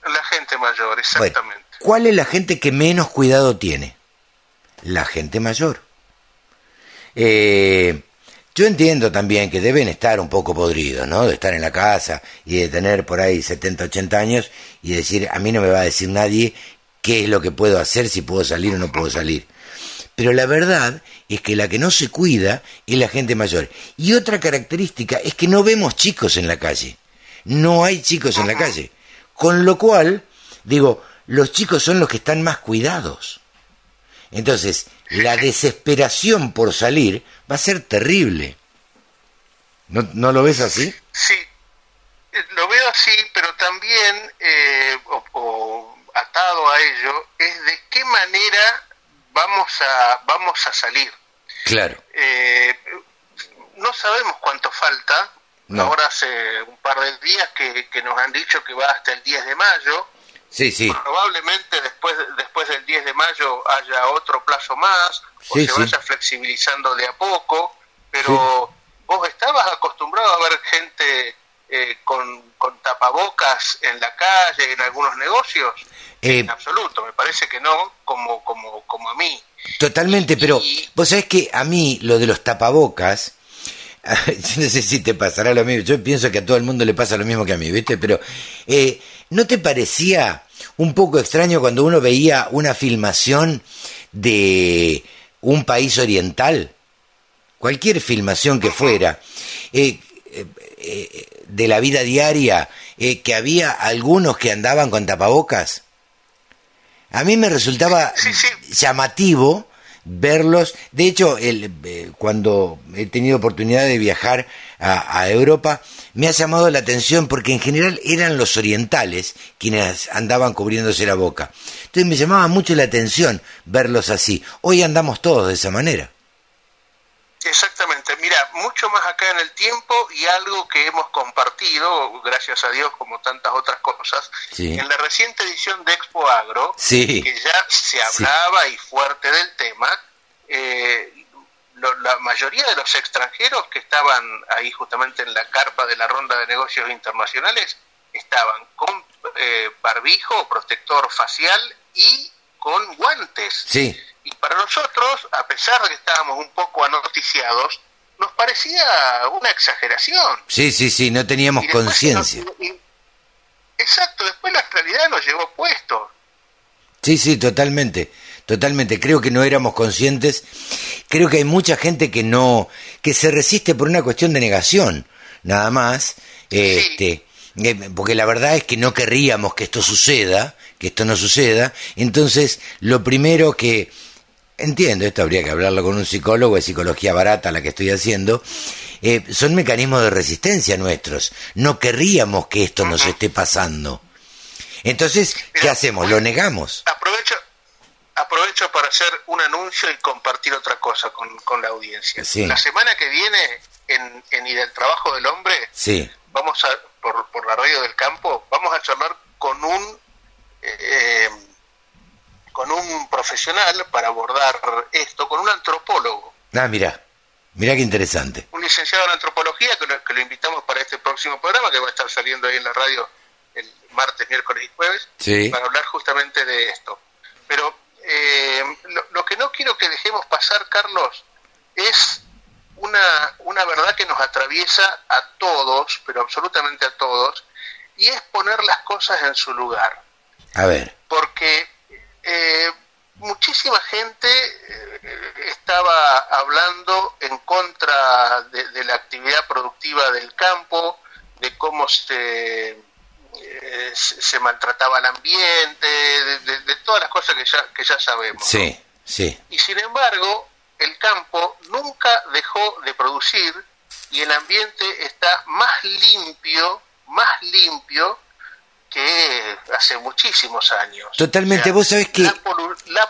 La gente mayor, exactamente. ¿Cuál es la gente que menos cuidado tiene? La gente mayor. Eh, yo entiendo también que deben estar un poco podridos, ¿no? De estar en la casa y de tener por ahí 70, 80 años y decir, a mí no me va a decir nadie qué es lo que puedo hacer, si puedo salir o no puedo salir. Pero la verdad es que la que no se cuida es la gente mayor. Y otra característica es que no vemos chicos en la calle. No hay chicos en la calle. Con lo cual, digo, los chicos son los que están más cuidados. Entonces, la desesperación por salir va a ser terrible. ¿No, no lo ves así? Sí, eh, lo veo así, pero también, eh, o, atado a ello, es de qué manera vamos a, vamos a salir. Claro. Eh, no sabemos cuánto falta. Ahora hace un par de días que, que nos han dicho que va hasta el 10 de mayo. Sí, sí. Probablemente después, después del 10 de mayo haya otro plazo más, o se vaya flexibilizando de a poco, pero vos estabas acostumbrado a ver gente eh, con, con, tapabocas en la calle, en algunos negocios. Eh, en absoluto, me parece que no, como, como, como a mí. Totalmente, pero vos sabés que a mí lo de los tapabocas, <laughs> yo no sé si te pasará lo mismo, yo pienso que a todo el mundo le pasa lo mismo que a mí, ¿viste? Pero eh, ¿no te parecía un poco extraño cuando uno veía una filmación de un país oriental? Cualquier filmación que fuera, eh, eh, de la vida diaria, que había algunos que andaban con tapabocas. A mí me resultaba llamativo verlos. De hecho, el, eh, cuando he tenido oportunidad de viajar a, Europa, me ha llamado la atención porque en general eran los orientales quienes andaban cubriéndose la boca. Entonces me llamaba mucho la atención verlos así. Hoy andamos todos de esa manera. Exactamente, mira, mucho más acá en el tiempo y algo que hemos compartido, gracias a Dios, como tantas otras cosas, en la reciente edición de Expo Agro, que ya se hablaba y fuerte del tema, eh, la mayoría de los extranjeros que estaban ahí justamente en la carpa de la ronda de negocios internacionales estaban con eh, barbijo, protector facial y con guantes. Sí. Y para nosotros, a pesar de que estábamos un poco anoticiados, nos parecía una exageración. Sí, sí, sí, no teníamos conciencia. Exacto, después la realidad nos llevó puesto. Sí, sí, totalmente, totalmente. Creo que no éramos conscientes. Creo que hay mucha gente que no, que se resiste por una cuestión de negación, nada más. Este, eh, porque la verdad es que no querríamos que esto suceda, que esto no suceda. Entonces, lo primero que entiendo, esto habría que hablarlo con un psicólogo, es psicología barata la que estoy haciendo, eh, son mecanismos de resistencia nuestros. No querríamos que esto nos esté pasando. Entonces, ¿qué hacemos? ¿Lo negamos? Aprovecho, aprovecho para hacer un anuncio y compartir otra cosa con, la audiencia. La semana que viene, en, en Y del Trabajo del Hombre, sí. vamos a, por, por la radio del campo, vamos a charlar con un... Eh, con un profesional para abordar esto, con un antropólogo. Ah, mira, mira qué interesante. Un licenciado en antropología que lo, invitamos para este próximo programa que va a estar saliendo ahí en la radio el martes, miércoles y jueves, para hablar justamente de esto. Pero eh, lo, que no quiero que dejemos pasar, Carlos, es una, una verdad que nos atraviesa a todos, pero absolutamente a todos, y es poner las cosas en su lugar. A ver. Porque eh, muchísima gente eh, estaba hablando en contra de, la actividad productiva del campo, de cómo se, eh, se maltrataba el ambiente, de, todas las cosas que ya, que ya sabemos. Sí, sí. Y sin embargo, el campo nunca dejó de producir y el ambiente está más limpio, más limpio que hace muchísimos años. Totalmente, vos sabés que... La,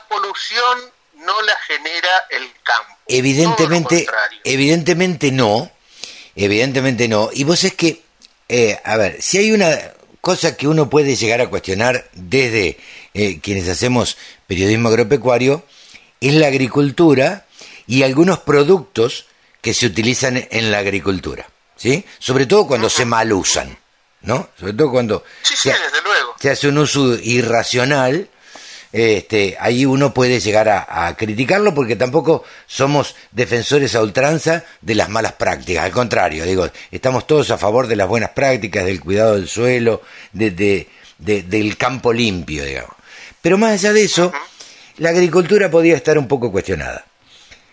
polución no la genera el campo. Evidentemente, evidentemente no, evidentemente no. Y vos es que, eh, a ver, si hay una cosa que uno puede llegar a cuestionar desde eh, quienes hacemos periodismo agropecuario, es la agricultura y algunos productos que se utilizan en la agricultura, ¿sí? Sobre todo cuando se mal usan, ¿no? Sobre todo cuando se, hace un uso irracional, este, ahí uno puede llegar a, criticarlo porque tampoco somos defensores a ultranza de las malas prácticas, al contrario, digo, estamos todos a favor de las buenas prácticas, del cuidado del suelo, de, del campo limpio, digamos. Pero más allá de eso, la agricultura podía estar un poco cuestionada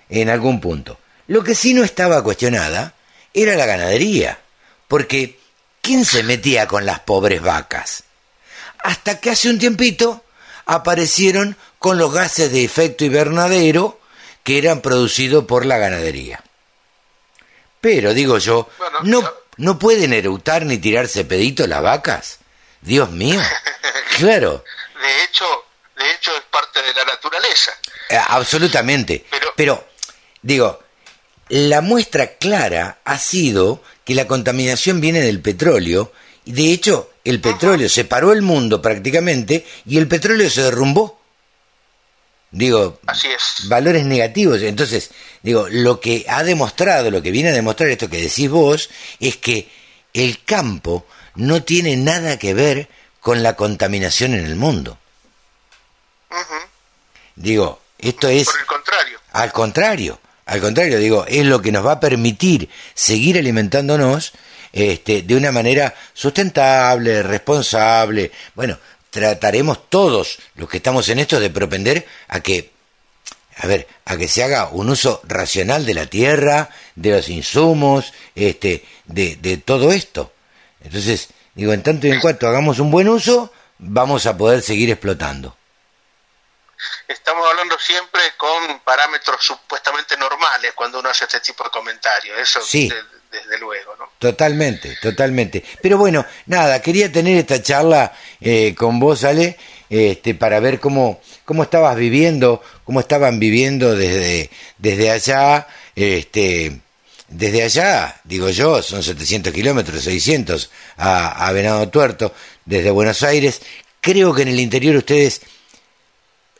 en algún punto. Lo que sí no estaba cuestionada era la ganadería, porque ¿quién se metía con las pobres vacas? Hasta que hace un tiempito aparecieron con los gases de efecto invernadero que eran producidos por la ganadería. Pero, digo yo, ¿no, ¿no pueden eructar ni tirarse pedito las vacas? Dios mío. <laughs> Claro. De hecho, de hecho es parte de la naturaleza. Eh, absolutamente. Pero, digo, la muestra clara ha sido que la contaminación viene del petróleo y de hecho el petróleo separó el mundo prácticamente y el petróleo se derrumbó. Digo, Así es. valores negativos. Entonces, digo, lo que ha demostrado, lo que viene a demostrar esto que decís vos, es que el campo no tiene nada que ver con la contaminación en el mundo. Digo, esto es... Por el contrario. Al contrario, al contrario, digo, es lo que nos va a permitir seguir alimentándonos este, de una manera sustentable, responsable. Bueno, trataremos todos los que estamos en esto de propender a que, a ver, a que se haga un uso racional de la tierra, de los insumos, este, de, de todo esto. Entonces, digo, en tanto y en cuanto hagamos un buen uso, vamos a poder seguir explotando estamos hablando siempre con parámetros supuestamente normales cuando uno hace este tipo de comentarios, eso sí. desde luego, ¿no? Totalmente, totalmente. Pero bueno, nada, quería tener esta charla eh, con vos, Ale, este, para ver cómo, cómo estabas viviendo, cómo estaban viviendo desde, desde allá, este, desde allá, digo yo, son 700 kilómetros, 600 a, a Venado Tuerto, desde Buenos Aires. Creo que en el interior ustedes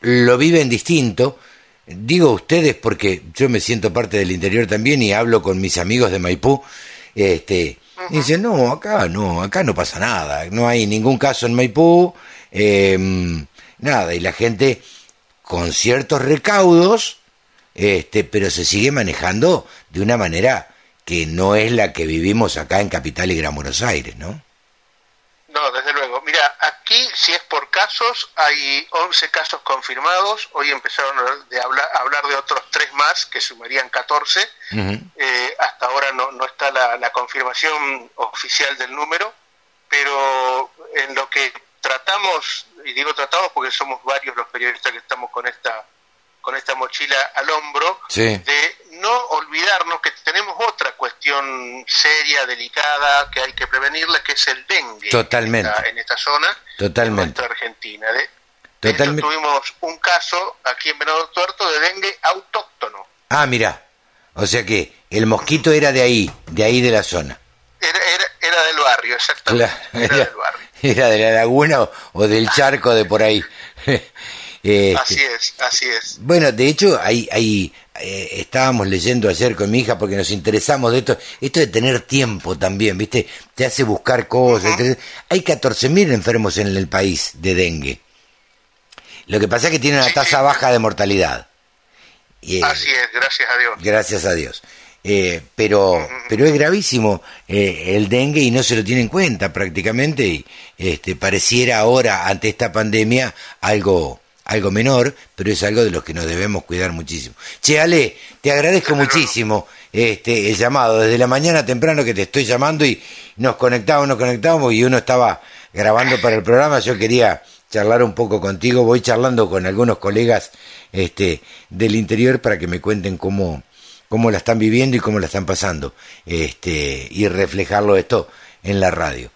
lo viven distinto. Digo ustedes porque yo me siento parte del interior también y hablo con mis amigos de Maipú. Este, dicen, no, acá no, acá no pasa nada, no hay ningún caso en Maipú, em, nada, y la gente con ciertos recaudos, este, pero se sigue manejando de una manera que no es la que vivimos acá en Capital y Gran Buenos Aires, ¿no? No, desde luego. Aquí si es por casos, hay 11 casos confirmados. Hoy empezaron a hablar, de otros tres más, que sumarían 14. Eh, hasta ahora no, no está la, la, confirmación oficial del número, pero en lo que tratamos, y digo tratamos porque somos varios los periodistas que estamos con esta con esta mochila al hombro, de no olvidarnos que tenemos otra cuestión seria, delicada, que hay que prevenirla, que es el dengue Totalmente. En, esta, zona, Totalmente. en Argentina. De, tuvimos un caso aquí en Venado Tuerto de dengue autóctono. Ah, mira, o sea que el mosquito era de ahí, de ahí de la zona. Era, era, del barrio, exactamente. era, del barrio. <laughs> Era de la laguna o del charco de por ahí. <laughs> Así es, así es. Bueno, de hecho, ahí, ahí eh, estábamos leyendo ayer con mi hija porque nos interesamos de esto, esto de tener tiempo también, ¿viste? Te hace buscar cosas. Hay 14.000 enfermos en el país de dengue. Lo que pasa es que tiene una tasa baja de mortalidad. así es, gracias a Dios. Gracias a Dios. Eh, pero, pero es gravísimo eh, el dengue y no se lo tiene en cuenta prácticamente y este, pareciera ahora ante esta pandemia algo, algo menor, pero es algo de los que nos debemos cuidar muchísimo. Che, Ale, te agradezco muchísimo este, el llamado. Desde la mañana temprano que te estoy llamando y nos conectamos, nos conectamos y uno estaba grabando para el programa, yo quería charlar un poco contigo, voy charlando con algunos colegas este, del interior para que me cuenten cómo, cómo la están viviendo y cómo la están pasando, este, y reflejarlo esto en la radio.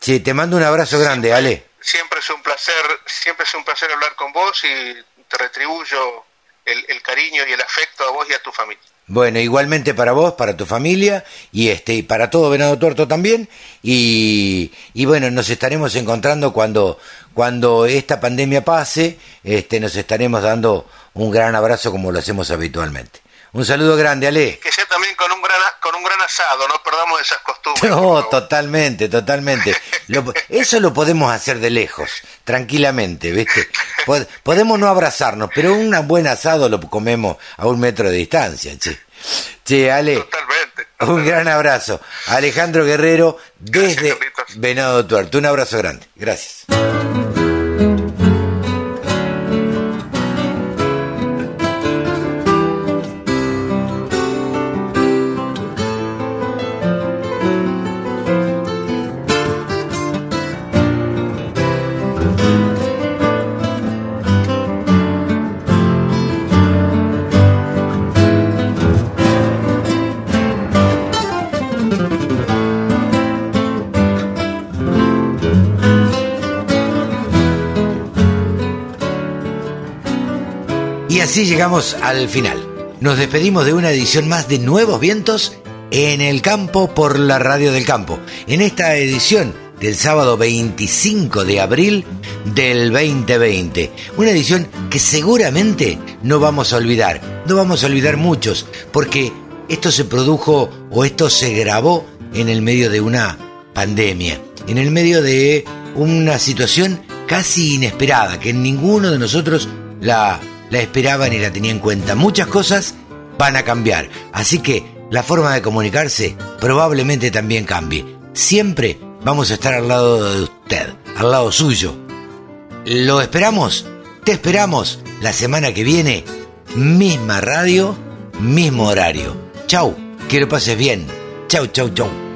Che, te mando un abrazo grande, Ale. Siempre es un placer, siempre es un placer hablar con vos y te retribuyo el, el cariño y el afecto a vos y a tu familia. Bueno, igualmente para vos, para tu familia y este y para todo Venado Tuerto también y, y bueno, nos estaremos encontrando cuando cuando esta pandemia pase, este nos estaremos dando un gran abrazo como lo hacemos habitualmente. Un saludo grande, Ale. Que sea también con un un gran asado, no perdamos esas costumbres. No, totalmente, totalmente. <laughs> eso lo podemos hacer de lejos, tranquilamente, ¿viste? podemos no abrazarnos, pero un buen asado lo comemos a un metro de distancia, che. Che, Ale. Totalmente. Un gran abrazo. Alejandro Guerrero desde Venado Tuerto. Un abrazo grande. Gracias. Así llegamos al final. Nos despedimos de una edición más de Nuevos Vientos en el campo por la radio del campo. En esta edición del sábado 25 de abril del 2020. Una edición que seguramente no vamos a olvidar. No vamos a olvidar muchos, porque esto se produjo o esto se grabó en el medio de una pandemia, en el medio de una situación casi inesperada, que ninguno de nosotros la la esperaban y la tenía en cuenta. Muchas cosas van a cambiar, así que la forma de comunicarse probablemente también cambie. Siempre vamos a estar al lado de usted, al lado suyo. ¿Lo esperamos? Te esperamos la semana que viene, misma radio, mismo horario. Chau, que lo pases bien. Chau, chau, chau.